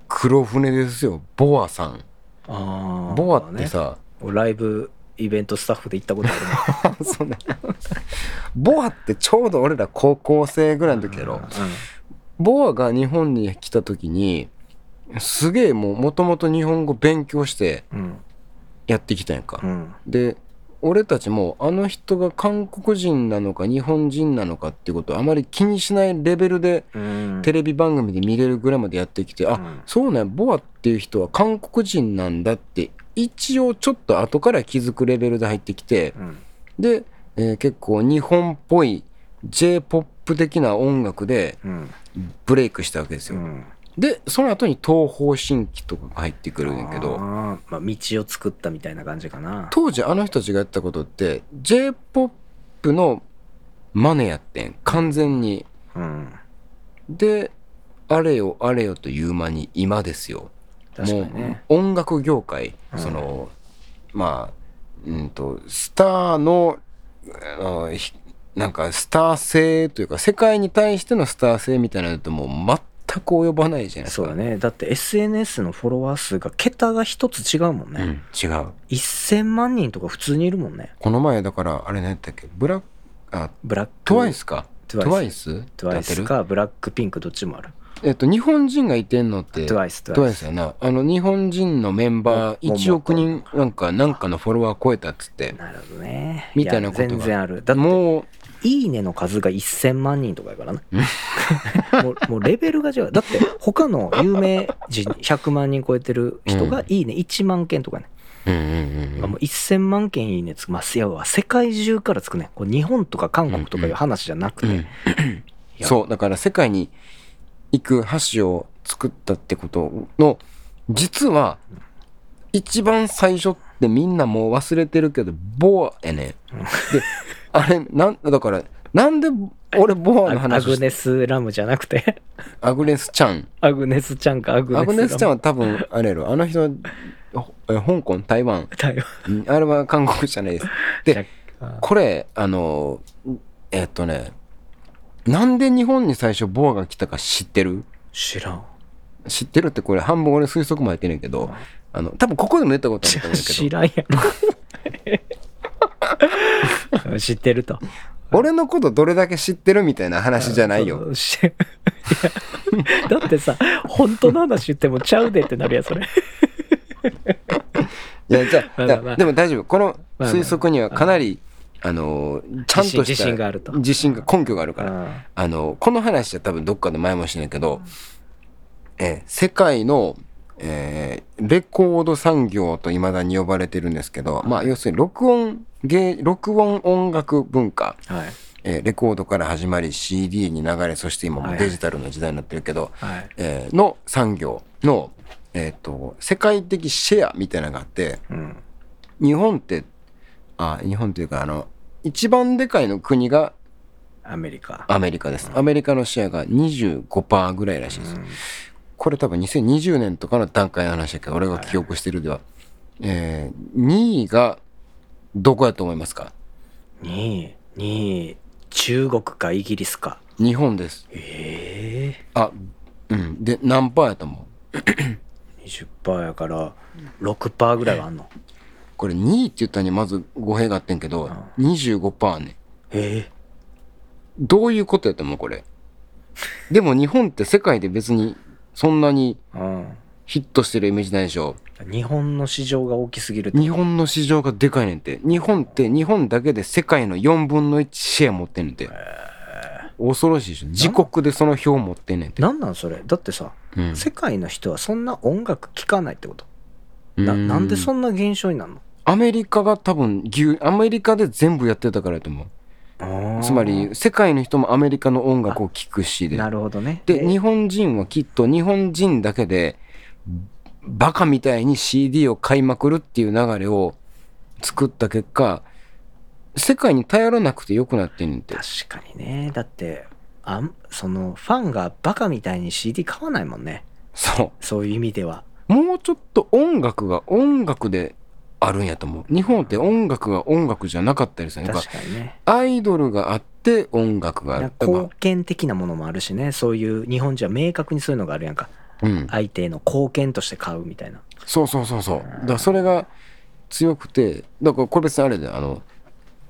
黒船ですよボアさん。ボアってさ、ね。ライブイベントスタッフで行ったことあるね。ボアってちょうど俺ら高校生ぐらいの時やろ、ボアが日本に来た時にすげえもうもともと日本語勉強してやってきたんやんか、うん。で俺たちもあの人が韓国人なのか日本人なのかっていうことをあまり気にしないレベルでうん。テレビ番組で見れるぐらいまでやってきて、あうん。そうねボアっていう人は韓国人なんだって一応ちょっと後から気づくレベルで入ってきてうん。で、えー結構日本っぽい j p o p 的な音楽でうん。ブレイクしたわけですよ、うんでその後に東方神起とかが入ってくるんやけど。あーまあ道を作ったみたいな感じかな。当時あの人たちがやったことって j p o p のマネやってん。完全に。うん。であれよあれよという間に今ですよ。確かにね。もう音楽業界、うん。そのまあうんとスターのあなんかスター性というか世界に対してのスター性みたいなのともう全く及ばないじゃないですか。そうだね。だって SNS のフォロワー数が桁が一つ違うもんね、うん、違う。1000万人とか普通にいるもんね。この前だからあれ何やったっけ？ブラックあブラックトワイスか？トトワイワイス？ストワイスかブラックピンクどっちもあるえっと日本人がいてんのってトワイストトワイスやな。あの日本人のメンバーも1億人なんかなんかのフォロワー超えたっつってなるほどね。みたいなことが。や全然ある。だもういいねの数が1000万人とかやからね もうもうレベルが違う。だって他の有名人100万人超えてる人がいいね1万件とかね、うんうんうんうん。もう1000万件いいねつくまあいやわ世界中からつくね。これ日本とか韓国とかいう話じゃなくて、そうだから世界に行く橋を作ったってことの実は一番最初ってみんなもう忘れてるけどボアやねん。であれなんだからなんで俺ボアのア話しグネス・ラムじゃなくて？アグネスちゃん。アグネスちゃんかアグネス・ラム。アグネスちゃんは多分あれやろ。あの人香港台湾。だようんあれは韓国じゃないです。であこれあのえっとねなんで日本に最初ボアが来たか知ってる？知らん。知ってるってこれ半分俺推測も入ってんねんけどあの多分ここでも言ったことあると思うけど。知らんやろ。知ってると。俺のことどれだけ知ってるみたいな話じゃないよ。だってさ本当の話言ってもちゃうでってなるやんそれ。いやじゃあでも大丈夫。この推測にはかなりあのちゃんとした自信があると。自信が根拠があるから。うん。あのこの話は多分どっかで前もしてないけど、えー世界の、えーレコード産業と未だに呼ばれてるんですけど、まあ要するに録音芸録音音楽文化はい。えーレコードから始まり CD に流れそして今もうデジタルの時代になってるけど、はい。えーの産業の、えー、と世界的シェアみたいなのがあってうん。日本ってあ日本というかあの一番でかいの国がアメリカ。アメリカですアメリカのシェアが25%ぐらいらしいです、うん。これ多分2020年とかの段階の話だけど俺が記憶してるでは、えー2位がどこやと思いますか？2位2位中国かイギリスか。日本です。ええ。あうん。で何パーやと思う？20%やから6%ぐらいはあんの？これ2位って言ったにまず語弊があってんけど、25%あんね。んええ。どういうことやと思うこれ？でも日本って世界で別にそんなにうん。ヒットしてるイメージないでしょ？日本の市場が大きすぎる日本の市場がでかいねんて。日本って日本だけで世界の4分の1シェア持ってんねんて。恐ろしいでしょ。自国でその票持ってんねんて。なんなんそれ？だってさ、うん。世界の人はそんな音楽聴かないってこと。なうん。なんでそんな現象になるの？アメリカが多分牛アメリカで全部やってたからやと思う。つまり世界の人もアメリカの音楽を聴くしで。なるほどね。で日本人はきっと日本人だけでバカみたいに CD を買いまくるっていう流れを作った結果世界に頼らなくてよくなってんねんて。確かにね。だってあんそのファンがバカみたいに CD 買わないもんね。そそういう意味では。うもうちょっと音楽が音楽であるんやと思う。日本って音楽が音楽じゃなかったりする確かにね。アイドルがあって音楽がある。貢献的なものもあるしね。そういう日本じゃ明確にそういうのがあるやんか。うん。相手への貢献として買うみたいな。そうそうそうそう。だからそれが強くてだからこれ別にあれであの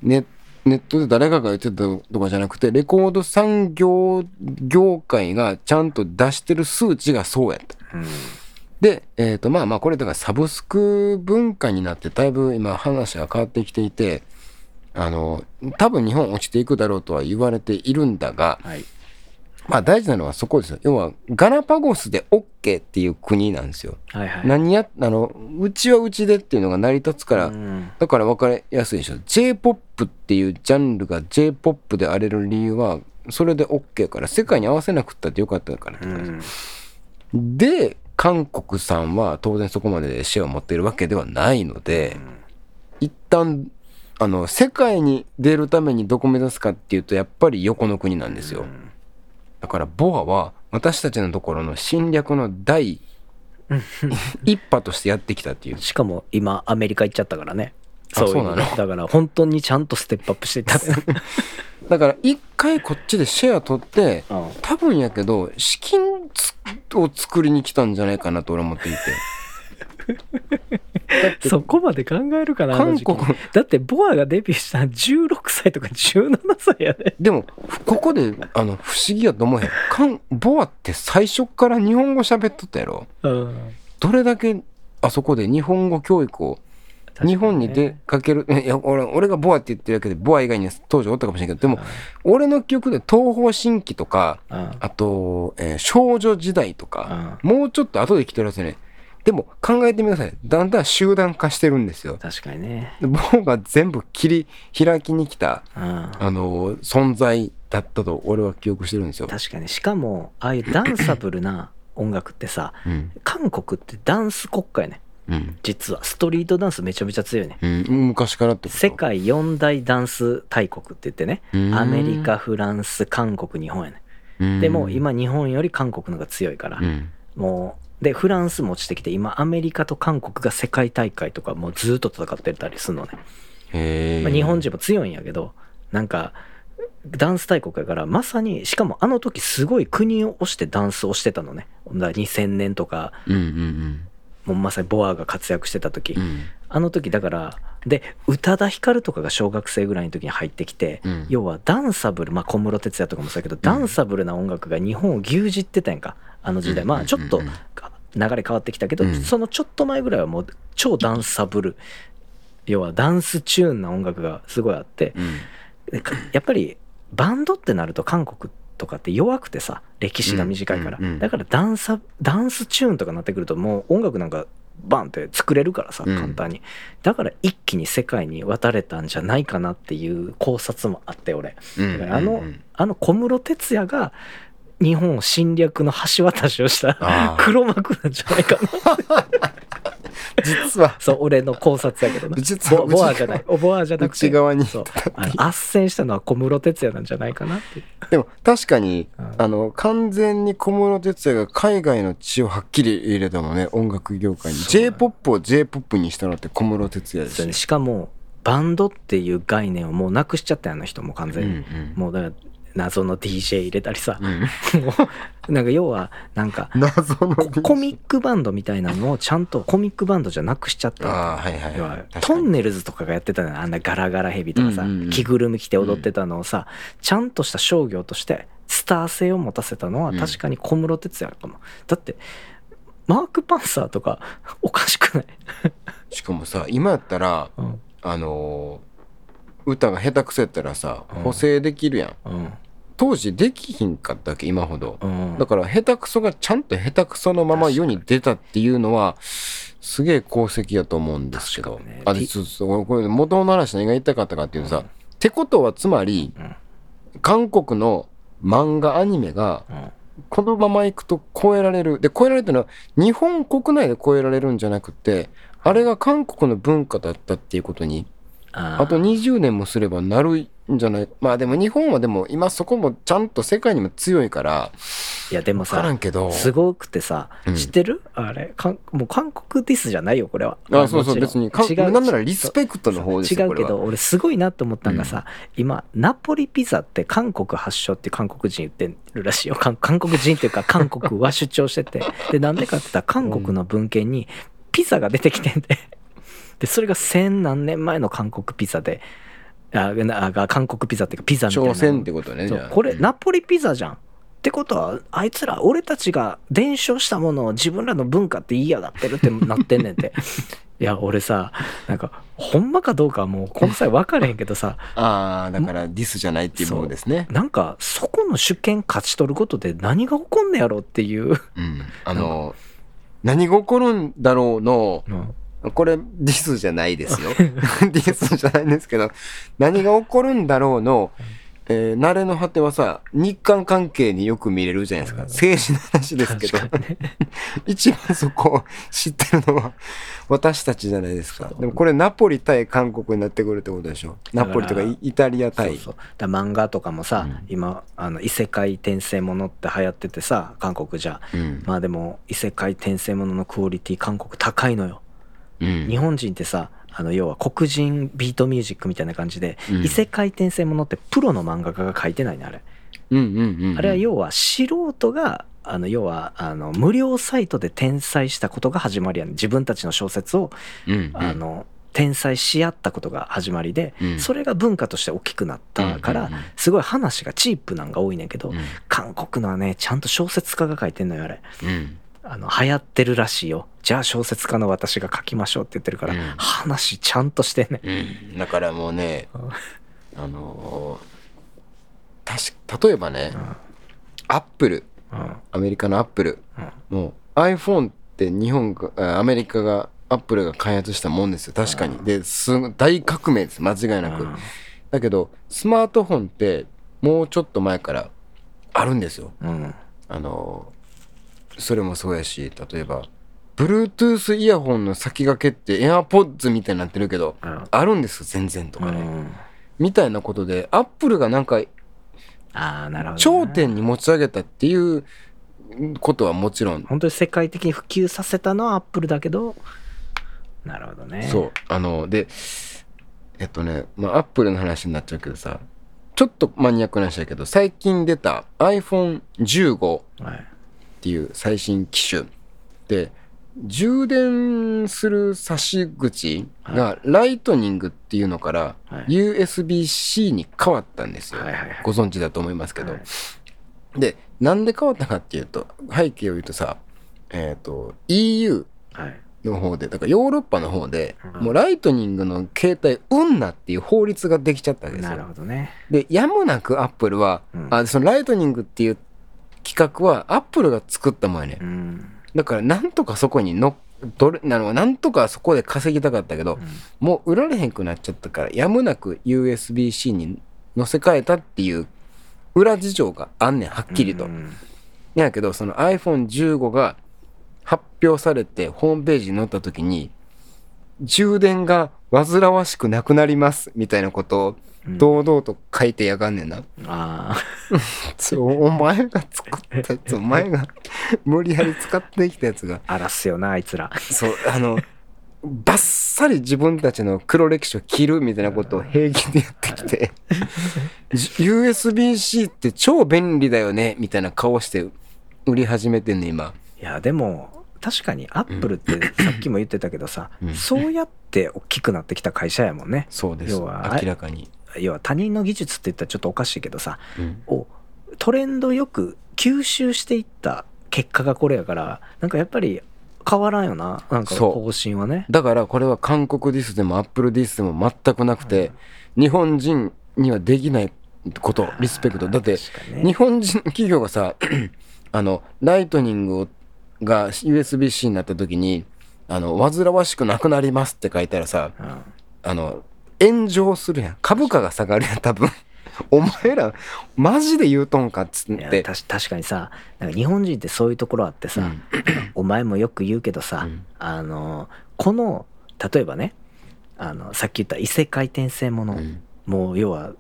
ネネットで誰かが言ってたとかじゃなくてレコード産業業界がちゃんと出してる数値がそうやった。うんでえっ、とまあまあこれだからサブスク文化になってだいぶ今話が変わってきていてあの多分日本落ちていくだろうとは言われているんだがはい。まあ大事なのはそこですよ。要はガラパゴスで OK っていう国なんですよ。はいはい。何やあのうちはうちでっていうのが成り立つから、うん。だから分かりやすいでしょ。J−POP っていうジャンルが J−POP であれる理由はそれで OK やから世界に合わせなくったってよかったから、うん。で韓国さんは当然そこまでシェアを持っているわけではないので、一旦あの世界に出るためにどこ目指すかっていうとやっぱり横の国なんですよ、だからボアは私たちのところの侵略の第一波としてやってきたっていうしかも今アメリカ行っちゃったからねそうなの？だから本当にちゃんとステップアップしていった。だから一回こっちでシェア取ってうん。多分やけど資金つを作りに来たんじゃないかなと俺は思ってい て。そこまで考えるかな韓国だってボアがデビューしたの16歳とか17歳やで。でもここであの不思議やと思えへん。韓ボアって最初から日本語喋っとったやろ。うん。どれだけあそこで日本語教育を日本に出かける、いや俺俺がボアって言ってるだけでボア以外に当時おったかもしれんけどでも俺の記憶で東方神起とかうん。あと、えー少女時代とか、もうちょっと後で来てるやつね。でも考えてみなさい。だんだん集団化してるんですよ。確かにね。でボアが全部切り開きに来たうん。あの存在だったと俺は記憶してるんですよ、確かに。しかもああいうダンサブルな音楽ってさうん。韓国ってダンス国家やねうん。実はストリートダンスめちゃめちゃ強いね。うん、昔からってこと？世界四大ダンス大国って言ってね。うん。アメリカフランス韓国日本やね。うん。でも今日本より韓国の方が強いから。うん。もうでフランスも落ちてきて今アメリカと韓国が世界大会とかもうずっと戦ってたりするのね、まあ、日本人も強いんやけどなんかダンス大国やからまさにしかもあの時すごい国を推してダンスをしてたのね。だから2000年とか。うんうんもうまさにボアが活躍してた時、うん。うんあの時だからで宇多田ヒカルとかが小学生ぐらいの時に入ってきて、うん。要はダンサブルまあ小室哲哉とかもそうやけど、ダンサブルな音楽が日本を牛耳ってたやんかあの時代、うん。まあちょっと流れ変わってきたけど、うん。そのちょっと前ぐらいはもう超ダンサブル。要はダンスチューンな音楽がすごいあって。やっぱりバンドってなると韓国とかって弱くてさ歴史が短いから、だからダンサダンスチューンとかなってくるともう音楽なんかバンって作れるからさうん。簡単に、だから一気に世界に渡れたんじゃないかなっていう考察もあって俺。うんだからあの,、うん。あの小室哲哉が日本侵略の橋渡しをした黒幕なんじゃないかな 実は。そう俺の考察やけどな。実はボボアじゃない。おボアじゃなくて。内側に。そう。あの斡旋したのは小室哲哉なんじゃないかなってでも確かに、うん。あの完全に小室哲哉が海外の血をはっきり入れたもんね音楽業界に。そう j p o p を j p o p にしたのって小室哲哉ですししかもバンドっていう概念をもうなくしちゃったような人も完全に、うんうん。もうだから謎の DJ 入れたりさ、うん。もうなんか要はなんか謎のココミックバンドみたいなのをちゃんとコミックバンドじゃなくしちゃった。ああはいはい要ははいトンネルズとかがやってたのよ。あんなガラガラヘビとかさ、うんうんうん。着ぐるみ着て踊ってたのをさ、ちゃんとした商業としてスター性を持たせたのはうん。確かに小室哲哉かも、だってマーク・パンサーとかおかしくない、しかもさ今やったらうん。あのー歌が下手くそやったらさうん。補正できるやん。うん当時できひんかったっけ今ほど。うん。だから下手くそがちゃんと下手くそのまま世に出たっていうのはすげえ功績やと思うんですけど、ね。あでそうそうこれ元の話何が言いたかったかっていうとさ、ってことはつまり、うん。韓国の漫画アニメがうん。このままいくと超えられる。で超えられるのは日本国内で超えられるんじゃなくてあれが韓国の文化だったっていうことに。あと20年もすればなるんじゃない。まあでも日本はでも今そこもちゃんと世界にも強いからいやでもさんけど。すごくてさ、うん。知ってる？あれかんもう韓国ディスじゃないよこれは。あそうそう別にか違うなんならリスペクトの方ですよ違うけど俺すごいなと思ったんがさ、今ナポリピザって韓国発祥って韓国人言ってるらしいよ。韓韓国人っていうか韓国は主張してて。でなんでかって言ったら韓国の文献にピザが出てきてんで。でそれが千何年前の韓国ピザであなあ韓国ピザっていうかピザみたいな朝鮮ってことねこれうんナポリピザじゃん。ってことはあいつら俺たちが伝承したものを自分らの文化って言いやがってるってなってんねんて。いや俺さなんかほんまかどうかはもうこの際分かれへんけどさ。ああだからディスじゃないっていうものですね。なんかそこの主権勝ち取ることで何が起こんねやろっていう、うん。あの何が起こるんだろうのうんこれディスじゃないですよ。ディスじゃないんですけど何が起こるんだろうの、えー慣れの果てはさ日韓関係によく見れるじゃないですか。政治の話ですけど。ね。一番そこを知ってるのは私たちじゃないですか。でもこれナポリ対韓国になってくるってことでしょ。ナポリとかイイタリア対。そうそう。だ漫画とかもさ、うん。今あの異世界転生ものって流行っててさ韓国じゃ。うん。まあでも異世界転生もののクオリティ韓国高いのようん。日本人ってさあの要は黒人ビートミュージックみたいな感じで、うん。異世界転生ものってプロの漫画家が書いてないねあれ、うんうんうんうん。あれは要は素人があの要はあの無料サイトで転載したことが始まりやねん。自分たちの小説をうんうん。あの転載し合ったことが始まりで、うん。それが文化として大きくなったから、すごい話がチープなんが多いねんけど、うん。韓国のはねちゃんと小説家が書いてんのよあれ。うんあの流行ってるらしいよ。じゃあ小説家の私が書きましょうって言ってるから、うん。話ちゃんとしてんね。うん。だからもうねうん。あのー確か例えばねアップルうん。アメリカのアップルうん。もう iPhone って日本アメリカがアップルが開発したもんですよ。確かに。です大革命です。間違いなく。うん。だけどスマートフォンってもうちょっと前からあるんですよ。うん。あのそれもそうやし例えば Bluetooth イヤホンの先駆けって AirPods みたいになってるけどうん。あるんですよ全然とかね、うん。みたいなことでアップルがなんかああなるほどね、頂点に持ち上げたっていうことはもちろん。本当に世界的に普及させたのはアップルだけどなるほどね。そう。あのでえっとねまあアップルの話になっちゃうけどさちょっとマニアックな話だけど最近出た iPhone15 はいっていう最新機種で充電する差し口がライトニングっていうのからはい。USB-C に変わったんですよ、はいはいはい。ご存知だと思いますけど、はい。でなんで変わったかっていうと背景を言うとさえっ、と EU はい。の方でだからヨーロッパの方で、うん。もうライトニングの携帯売んなっていう法律ができちゃったわけですなるほどね。でやむなくアップルは、うん。あそのライトニングっていう企画はアップルが作ったもんやね、うん。だからなんとかそこにのどれなのなんとかそこで稼ぎたかったけど、うん。もう売られへんくなっちゃったからやむなく USB-C に載せ替えたっていう裏事情があんねんはっきりと。うん。やけどその iPhone15 が発表されてホームページに載った時に充電が煩わしくなくなりますみたいなことをうん堂々と書いてやがんねんな。あ そうお前が作った やつお前が無理やり使ってきたやつが。あ荒らすよなあいつら。そうあのバッサリ自分たちの黒歴史を切るみたいなことを平気でやってきて。USB-C って超便利だよねみたいな顔して売り始めてんね今。いやでも確かにアップルってさっきも言ってたけどさ、うん。そうやって大きくなってきた会社やもんね。そうです。要は明らかに、要は他人の技術って言ったらちょっとおかしいけどさうん。をトレンドよく吸収していった結果がこれやからなんかやっぱり変わらんよななんかそう。方針はね。だからこれは韓国ディスでもアップルディスでも全くなくて、日本人にはできないことリスペクト。だってね。日本人企業がさ あのライトニングをが USB-C になった時にあの煩わしくなくなりますって書いたらさうん。あの炎上するやん。株価が下がるやん多分。お前らマジで言うとんかっつって。確かにさなんか日本人ってそういうところあってさ、うん。お前もよく言うけどさ、うん。あのこの例えばねあのさっき言った異世界転生もの、うん。もう要は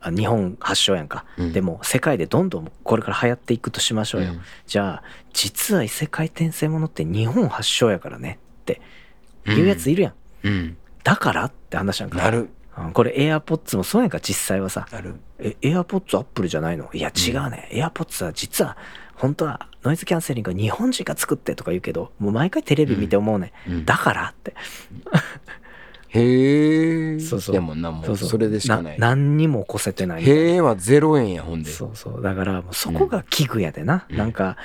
あ日本発祥やんか、うん。でも世界でどんどんこれから流行っていくとしましょうよ、うん。じゃあ実は異世界転生ものって日本発祥やからねって言うやついるやん、うんだからって話やんか。なる。うんこれ AirPods もそうやんか実際はさ。なる。え AirPods アップルじゃないの？いや違うね、AirPods は実は本当はノイズキャンセリングは日本人が作ってとか言うけどもう毎回テレビ見て思うね、うん。だからってへえそうそう。やもんなもそうう。それでしかない。何にも起こせてない。へえは0円やほんで。そうそう。だからもうそこが器具やでな、うん。なんか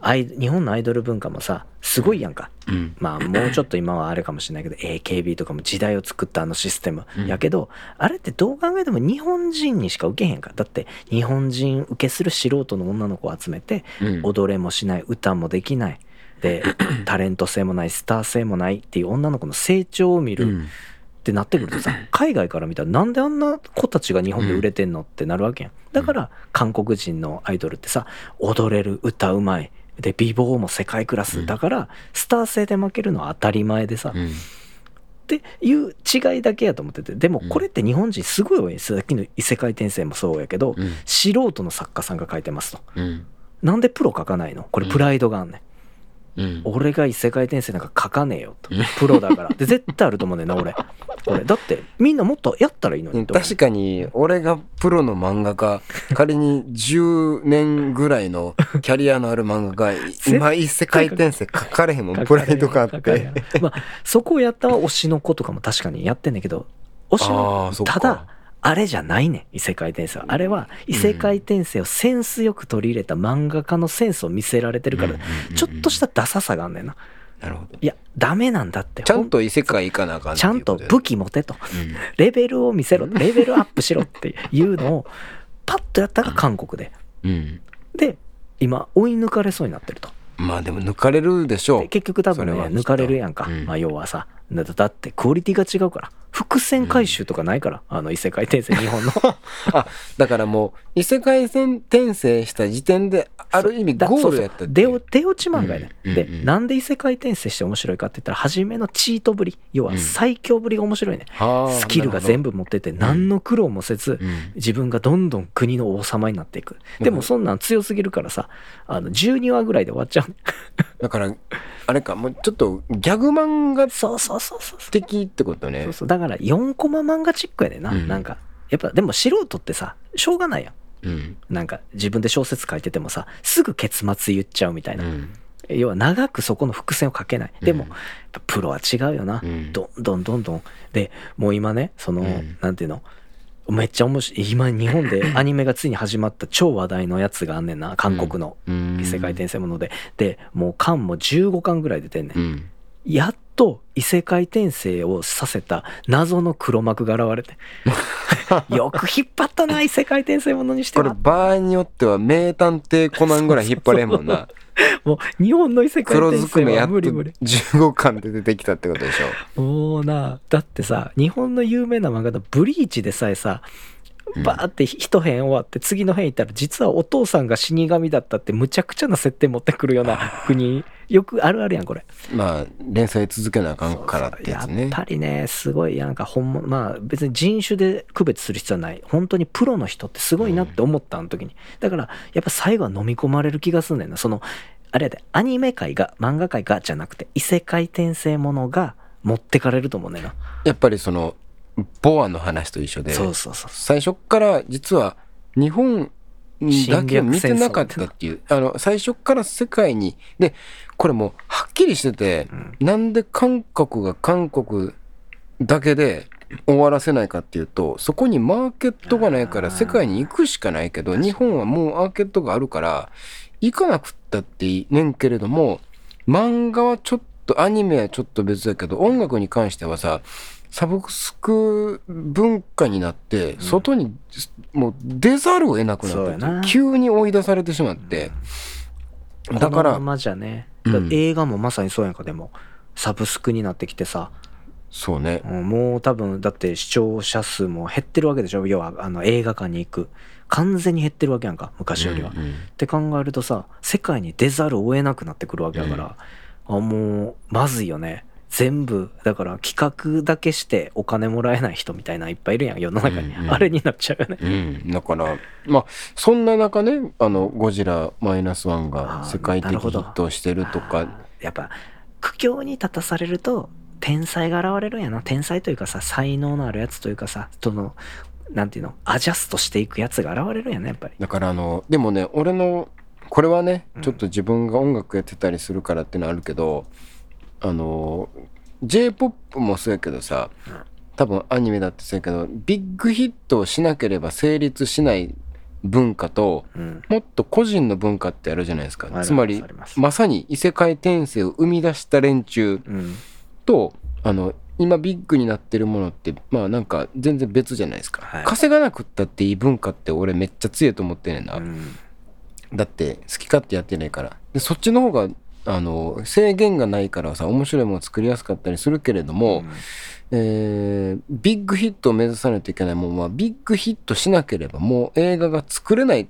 アイ日本のアイドル文化もさすごいやんか、うん。まあもうちょっと今はあれかもしれないけど AKB とかも時代を作ったあのシステム、うん。やけどあれってどう考えても日本人にしか受けへんか。だって日本人受けする素人の女の子を集めてうん。踊れもしない歌もできない。で タレント性もないスター性もないっていう女の子の成長を見るうんってなってくるとさ 海外から見たらなんであんな子たちが日本で売れてんのってなるわけやん。だから韓国人のアイドルってさ踊れる歌うまい。で美貌も世界クラス。だからスター性で負けるのは当たり前でさ。うん。っていう違いだけやと思ってて。でもこれって日本人すごい多いさっきの異世界転生もそうやけどうん。素人の作家さんが書いてますと。うん。なんでプロ書かないの？これプライドがあんねんうん。俺が異世界転生なんか書かねえよと。プロだから。で絶対あると思うねんな俺。俺。だってみんなもっとやったらいいのに確かに俺がプロの漫画家。仮に10年ぐらいのキャリアのある漫画家 今異世界転生書かれへんもん。プライドがあって。まあそこをやったは推しの子とかも確かにやってんねんけど推しあのただあれじゃないねん異世界転生は。あれは異世界転生をセンスよく取り入れた漫画家のセンスを見せられてるから、ちょっとしたダサさがあんねんななるほど。いやダメなんだって。ちゃんと異世界行かなあかんちゃんと武器持てと。レベルを見せろレベルアップしろっていうのをパッとやったが韓国で。うん。うんで今追い抜かれそうになってると。まあでも抜かれるでしょう。で結局多分ね抜かれるやんか、うん。まあ要はさだだってクオリティが違うから伏線回収とかないから、あの異世界転生日本の。あだからもう異世界線転生した時点である意味だゴールやった出落ち漫画やね、で、うんうんうん。なんで異世界転生して面白いかって言ったら初めのチートぶり要はうん。最強ぶりが面白いね、はあスキルが全部持ってて何の苦労もせず、自分がどんどん国の王様になっていく。でもそんなん強すぎるからさあの12話ぐらいで終わっちゃうね。だからあれかもうちょっとギャグ漫画そうそうそうそうそう。的ってことね。そうそう。だから4コマ漫画チックやねんな、うん。なんかやっぱでも素人ってさしょうがないやん。うん。なんか自分で小説書いててもさすぐ結末言っちゃうみたいな、うん。要は長くそこの伏線をかけない。でも、うんプロは違うよな、うん。どんどんどんどん。でもう今ねその、うん。なんていうの？めっちゃ面白い。今日本で アニメがついに始まった超話題のやつがあんねんな。韓国のうん。異世界転生もので、でもう巻も15巻ぐらい出てんねんやっと異世界転生をさせた謎の黒幕が現れて。よく引っ張ったな異世界転生ものにしてこれは場合によっては名探偵コナンぐらい引っ張れんもんな。もう日本の異世界黒転生はずくめやっと無理無理15巻で出てきたってことでしょ。もうなだってさ日本の有名な漫画の「ブリーチ」でさえさうんバーって一編終わって次の編行ったら実はお父さんが死神だったってむちゃくちゃな設定持ってくるような国よくあるあるやんこれ。まあ連載続けなあかんからって。やつねやっぱりねすごいなんか本物まあ別に人種で区別する必要はない。本当にプロの人ってすごいなって思ったあの時に。だからやっぱ最後は飲み込まれる気がすんねんな。そのあれやでアニメ界が漫画界がじゃなくて異世界転生ものが持ってかれると思うねんな。やっぱりそのボアの話と一緒でそうそうそう。最初っから実は日本だけを見てなかったっていうあの最初っから世界にでこれもうはっきりしてて、なんで韓国が韓国だけで終わらせないかっていうとそこにマーケットがないから世界に行くしかないけど日本はもうマーケットがあるから行かなくったっていいねんけれども漫画はちょっとアニメはちょっと別だけど音楽に関してはさサブスク文化になって外にもう出ざるを得なくなった。急に追い出されてしまって。だからままじゃね、映画もまさにそうやんかでも。サブスクになってきてさ、そうね。うんもう多分だって視聴者数も減ってるわけでしょ。要はあの映画館に行く。完全に減ってるわけやんか昔よりは、うんうん。って考えるとさ世界に出ざるを得なくなってくるわけだから、あもうまずいよね全部だから企画だけしてお金もらえない人みたいないっぱいいるやん世の中に、うんうん。あれになっちゃうよね、うん、だからまあそんな中ねあのゴジラマイナスワンあがー世界的ヒットをしてるとか。やっぱ苦境に立たされると天才が現れるんやな。天才というかさ才能のあるやつというかさそのなんていうのアジャストしていくやつが現れるんやねやっぱり。だからあのでもね俺のこれはねうん。ちょっと自分が音楽やってたりするからっていうのはあるけど、あの j p o p もそうやけどさうん多分アニメだってそうやけどビッグヒットをしなければ成立しない文化とうん。もっと個人の文化ってあるじゃないですか。つまりまさに異世界転生を生み出した連中うん。とあの今ビッグになってるものってまあなんか全然別じゃないですか、はい。稼がなくったっていい文化って俺めっちゃ強いと思ってんねんな、うんだって好き勝手やってないからでそっちの方があの制限がないからさ面白いもの作りやすかったりするけれども、えービッグヒットを目指さないといけないもんはビッグヒットしなければもう映画が作れない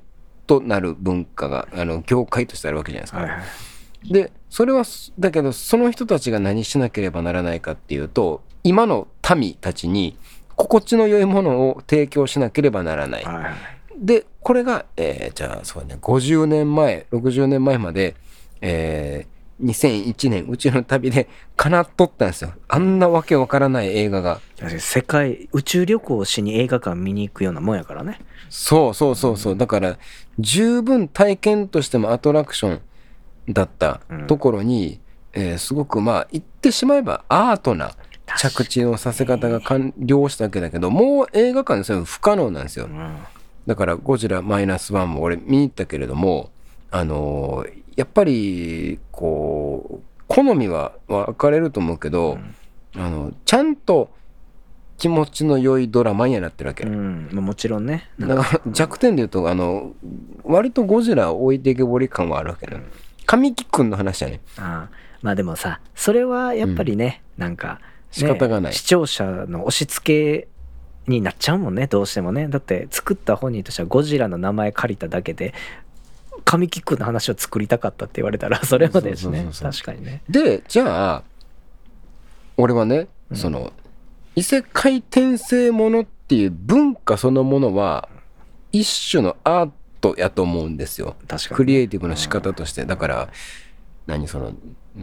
となる文化があの業界としてあるわけじゃないですか。はいはい。でそれはだけどその人たちが何しなければならないかっていうと今の民たちに心地の良いものを提供しなければならない。はいでこれが、えーじゃあそうね50年前60年前まで、えー2001年宇宙の旅で叶っとったんですよ。あんなわけわからない映画が。世界宇宙旅行をしに映画館見に行くようなもんやからね。そうそうそうそう。だから十分体験としてもアトラクションだったところに、えーすごくまあ言ってしまえばアートな着地のさせ方が完了したわけだけどもう映画館でそれ不可能なんですよ。うん。だから「ゴジラマイナスワンも俺見に行ったけれどもあのーやっぱりこう好みは分かれると思うけど、あのちゃんと気持ちの良いドラマにはなってるわけ、うん。まあもちろんね。なんか。だから弱点で言うとあの割とゴジラ置いてけぼり感はあるわけね神木君の話だね。ああ。まあでもさそれはやっぱりね、なんか、ね仕方がない。視聴者の押し付けになっちゃうもんねどうしてもね。だって作った本人としてはゴジラの名前借りただけで神木君の話を作りたかったって言われたら それまでですね。確かにね。でじゃあ俺はね、うんその異世界転生ものっていう文化そのものは一種のアートやと思うんですよ。確かにクリエイティブの仕方として。だから何その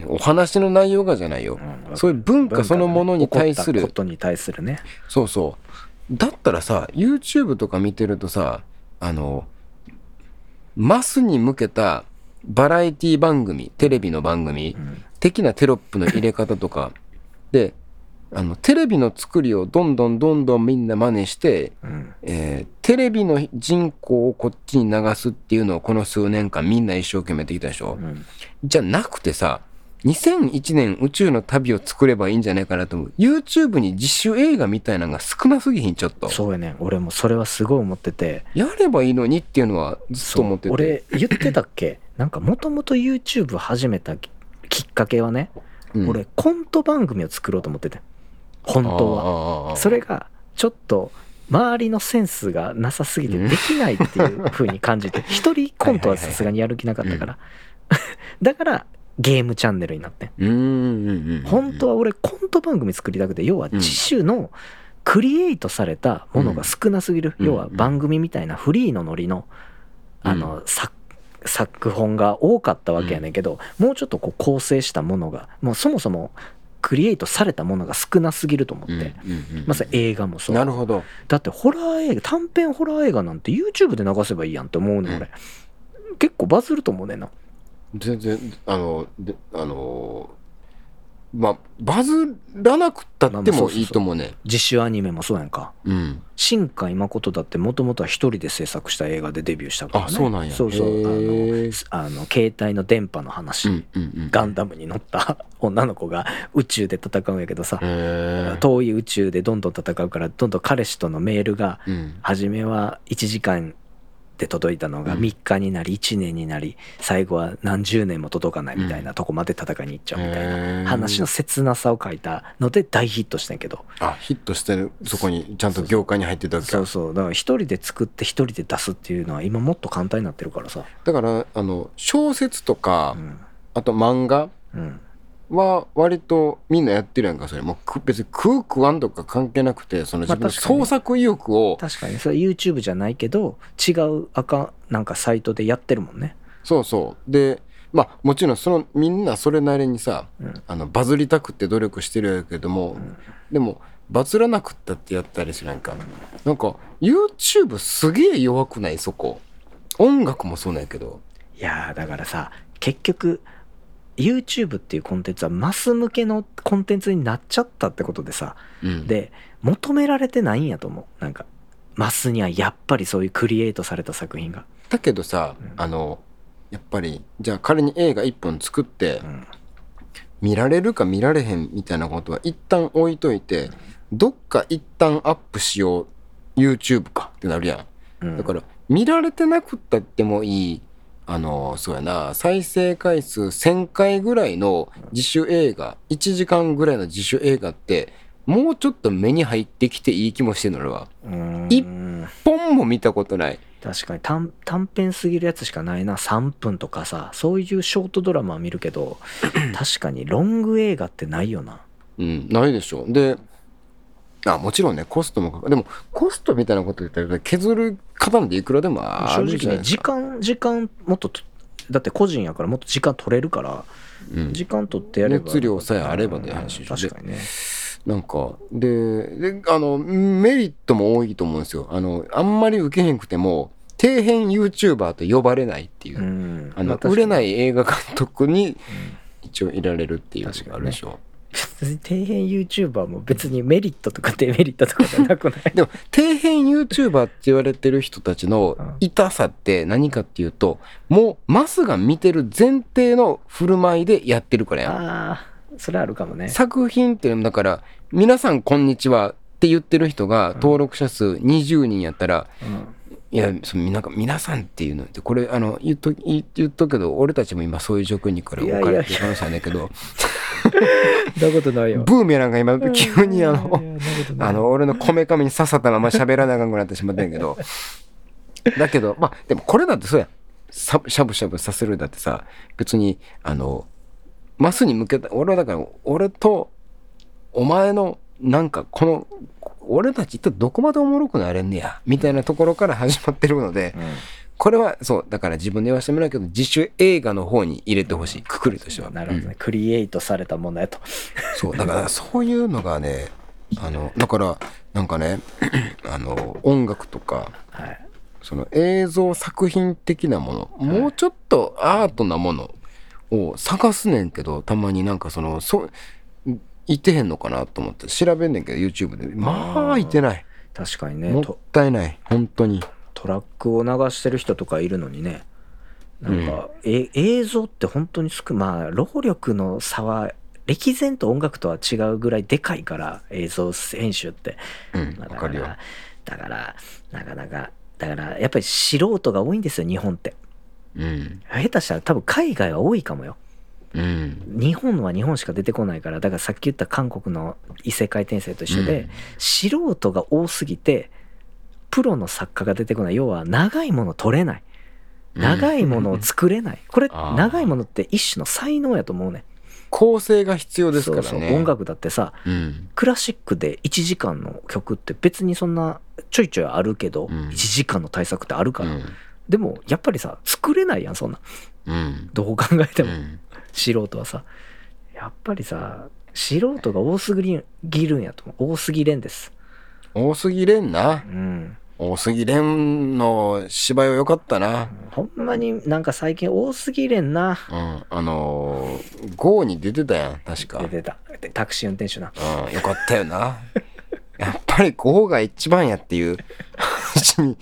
お話の内容がじゃないよ、うん。そういう文化そのものに対する起こったことに対するね。そうそう。だったらさ YouTube とか見てるとさあのマスに向けたバラエティ番組テレビの番組、うん。的なテロップの入れ方とか であのテレビの作りをどんどんどんどんみんな真似して、うん。えーテレビの人口をこっちに流すっていうのをこの数年間みんな一生懸命やってきたでしょ、うん。じゃなくてさ2001年宇宙の旅を作ればいいんじゃないかなと思う。YouTube に自主映画みたいなのが少なすぎひんちょっと。そうやね俺もそれはすごい思ってて。やればいいのにっていうのはずっと思ってて。俺言ってたっけ？なんかもともと YouTube 始めたききっかけはね、うん。俺コント番組を作ろうと思ってて。本当は。はそれがちょっと周りのセンスがなさすぎてできないっていう風に感じて。一人コントはさすがにやる気なかったから。だからゲームチャンネルになって。本当は俺コント番組作りたくて要は自主のクリエイトされたものが少なすぎる、うん。要は番組みたいなフリーのノリのあの、作作本が多かったわけやねんけど、もうちょっとこう構成したものがもうそもそもクリエイトされたものが少なすぎると思って、まさに映画もそう。なるほど。だってホラー映画短編ホラー映画なんて YouTube で流せばいいやんって思うねん。俺、結構バズると思うねんな全然あのであのまあバズらなくったってもいいと思うね。自主アニメもそうやんか。うん。新海誠だってもともとは一人で制作した映画でデビューしたから、ね、あそうなんや。そうそう。へー。あのあの携帯の電波の話、うんうんうん。ガンダムに乗った女の子が 宇宙で戦うんやけどさ、へー。遠い宇宙でどんどん戦うからどんどん彼氏とのメールがうん。初めは1時間で届いたのがうん。3日になり1年になり最後は何十年も届かないみたいなとこまで戦いに行っちゃうみたいな話の切なさを書いたので大ヒットしてんけど。あヒットしてるそこにちゃんと業界に入ってたわけか。そうそう。だから一人で作って一人で出すっていうのは今もっと簡単になってるからさ。だからあの小説とか、うん。あと漫画うんは割とみんなやってるやんかそれ。もうく別に食う食わんとか関係なくてその自分の創作意欲を、確かに。それ YouTube じゃないけど違うアカなんかサイトでやってるもんね。そうそう。でまあもちろんそのみんなそれなりにさ、うん。あのバズりたくって努力してるやけども、でもバズらなくったってやったりするやんか。なんか YouTube すげえ弱くない？そこ。音楽もそうなんやけど。いやーだからさ結局 YouTube っていうコンテンツはマス向けのコンテンツになっちゃったってことでさ。うん。で求められてないんやと思う。なんかマスにはやっぱりそういうクリエイトされた作品が、だけどさ、うん。あのやっぱりじゃあ仮に映画一本作ってうん。見られるか見られへんみたいなことは一旦置いといてどっか一旦アップしよう。YouTube かってなるやん。だから見られてなくったってもいいあのそうやな。再生回数1000回ぐらいの自主映画1時間ぐらいの自主映画ってもうちょっと目に入ってきていい気もしてるの俺は一ポンも見たことない。確かに短短編すぎるやつしかないな。3分とかさ。そういうショートドラマは見るけど 確かにロング映画ってないよな。うんないでしょ。であもちろんねコストもかかでもコストみたいなこと言ったら削る方なんていくらでもあ正るじゃないですか。直ね時間時間もっととだって個人やからもっと時間取れるからうん。時間取ってやれば熱量さえあればって話でしょ確かにね。なんかでであのメリットも多いと思うんですよ。あのあんまり受けへんくても底辺 YouTuber と呼ばれないっていう、うん。あのま確かに。売れない映画監督に一応いられるっていうのがあるでしょ、底辺 YouTuber も別にメリットとかデメリットとかじゃなくない？でも底辺 YouTuber って言われてる人たちの痛さって何かっていうともうマスが見てる前提の振る舞いでやってるからやん。ああそれあるかもね。作品ってだから「皆さんこんにちは」って言ってる人が登録者数20人やったら、うんいやそのなんか皆さんっていうのってこれあの言っと言言っとくけど俺たちも今そういう状況にこれ置かれてる話なんだけど。そんなことないよ。ブーメランが今急にあのあの俺のこめかみに刺さったまま喋らなあかんくなってしまったんやけど。だけどまあでもこれだってそうやさしゃぶしゃぶさせるだってさ別にあのマスに向けた俺はだから俺とお前のなんかこの俺たち一体どこまでおもろくなれんねやみたいなところから始まってるのでうん。これはそうだから自分で言わせてもらうけど自主映画の方に入れてほしい。くくりとしては。なるほどね、うん。クリエイトされたものやと。そうだからそういうのがねあのだからなんかね あの音楽とかはい。その映像作品的なものもうちょっとアートなものを探すねんけどたまになんかそのそういてへんのかなと思って調べんねんけど YouTube で。まあいてない。確かにもったいない。本当に。トラックを流してる人とかいるのにね。なんか、え映像って本当に少まあ労力の差は歴然と音楽とは違うぐらいでかいから映像編集って、うんまあわかるよ。だからなかなかだからやっぱり素人が多いんですよ日本って。うん。下手したら多分海外は多いかもようん。日本は日本しか出てこないからだからさっき言った韓国の異世界転生と一緒で、うん。素人が多すぎてプロの作家が出てこない。要は長いもの撮れない。長いものを作れない。これあー。長いものって一種の才能やと思うね構成が必要ですからね。そうそう。音楽だってさうん。クラシックで1時間の曲って別にそんなちょいちょいあるけど、うん。1時間の対策ってあるから、うん。でもやっぱりさ作れないやんそんな。うん。どう考えても、うん素人はさやっぱりさ素人が多すぎるんやと思う多すぎれんです多すぎれんなうん大杉蓮の芝居は良かったな。ほんまになんか最近多すぎれんなうん。あのー、GO に出てたやん、確か。出てたでタクシー運転手なうん、よかったよな。やっぱり GO が一番やっていう 話に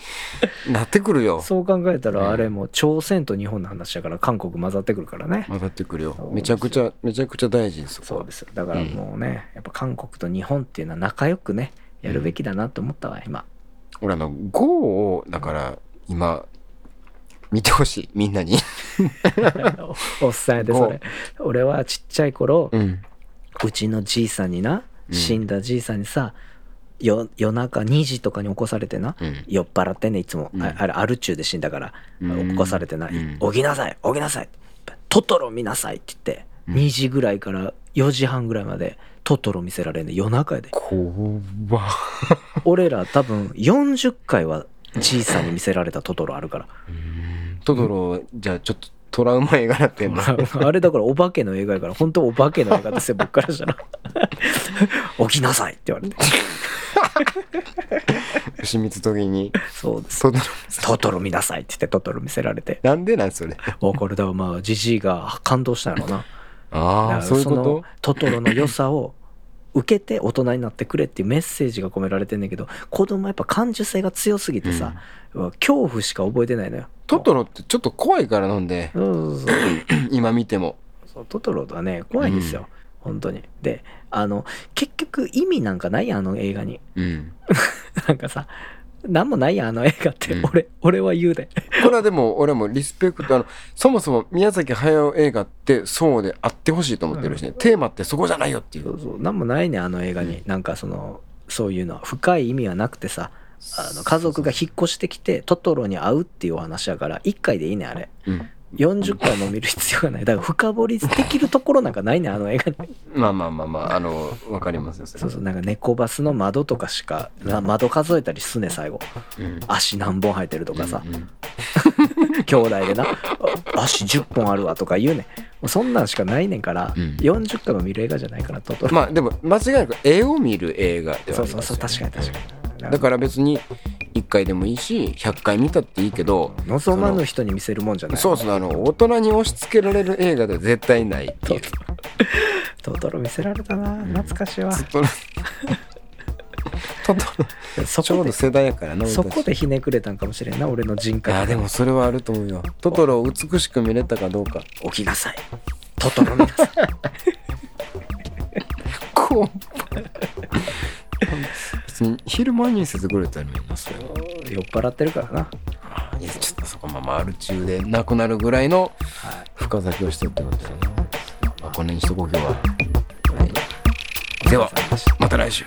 なってくるよ。そう考えたうんらあれもう朝鮮と日本の話だから韓国混ざってくるからね混ざってくるよ。めちゃくちゃ、めちゃくちゃ大事です。そうですよだからもうねやっぱ韓国と日本っていうのは仲良くねやるべきだなと思ったわ今俺あの、GO を、だから、今、見てほしい、みんなに。おっさんやでそれ俺はちっちゃい頃うん。うちのじいさんになうん死んだじいさんにさよ夜中2時とかに起こされてなうん。酔っ払ってんねいつも、うん。ああれアル中で死んだからうん。起こされてなうん「起きなさい起きなさい」トトロ見なさい」って言ってうん。2時ぐらいから4時半ぐらいまでトトロ見せられんね夜中やで。怖っ。俺ら多分40回はじいさんに見せられたトトロあるから。トトロ、じゃあちょっとトラウマ映画なってんの。あれだからお化けの映画やから本当お化けの映画ですよ僕からしたら。起きなさいって言われて牛光時に。そうです。トトロ。トトロ見なさいって言ってトトロ見せられて。なんでなんそれ？おこれだまあじじいが感動したんやろな。だああ、そういうこのと？トトロの良さを受けて大人になってくれっていうメッセージが込められてんねんけど子供はやっぱ感受性が強すぎてさ、恐怖しか覚えてないのよ。トトロってちょっと怖いから飲んで、そうそうそう。今見ても。そうトトロはね怖いんですよ、本当に。であの結局意味なんかないやんあの映画に。うん。なんかさ何もないやんあの映画って、うん。俺俺は言うで。これはでも俺もリスペクトあのそもそも宮崎駿映画ってそうであってほしいと思ってるしね、テーマってそこじゃないよっていう。そうそう。何もないねんあの映画に、なんかそのそういうの。は深い意味はなくてさあの家族が引っ越してきてトトロに会うっていうお話やから1回でいいねんあれ。うん40回も見る必要がない。だから深掘りできるところなんかないねんあの映画に。まあまあまあまああのわかりますよそうそうなんか猫バスの窓とかしかな窓数えたりすね最後。うん。足何本生えてるとかさ、うんうん。兄弟でな。足10本あるわとか言うね。そんなんしかないねんから、うん。40回も見る映画じゃないからトトロ、まあでも間違いなく絵を見る映画ではあそうそうりますよそう確かに確かにだから別に1回でもいいし100回見たっていいけど望まぬ人に見せるもんじゃない。そうそうあの大人に押し付けられる映画では絶対ないっていう。トトロ見せられたな懐かしいわ。トトロ。トトロ。ちょうど世代やからなそこでひねくれたんかもしれんな俺の人い格やでもそれはあると思うよ。トトロを美しく見れたかどうか。起きなさい。トトロ見なさい。こう別に昼間にしてくれたらいいなそれは酔っ払ってるからな、ちょっとそこままアル中でなくなるぐらいのはい深酒をしてるってことだよな、まあ、この辺にしとこう今日は、はい、ではまた来週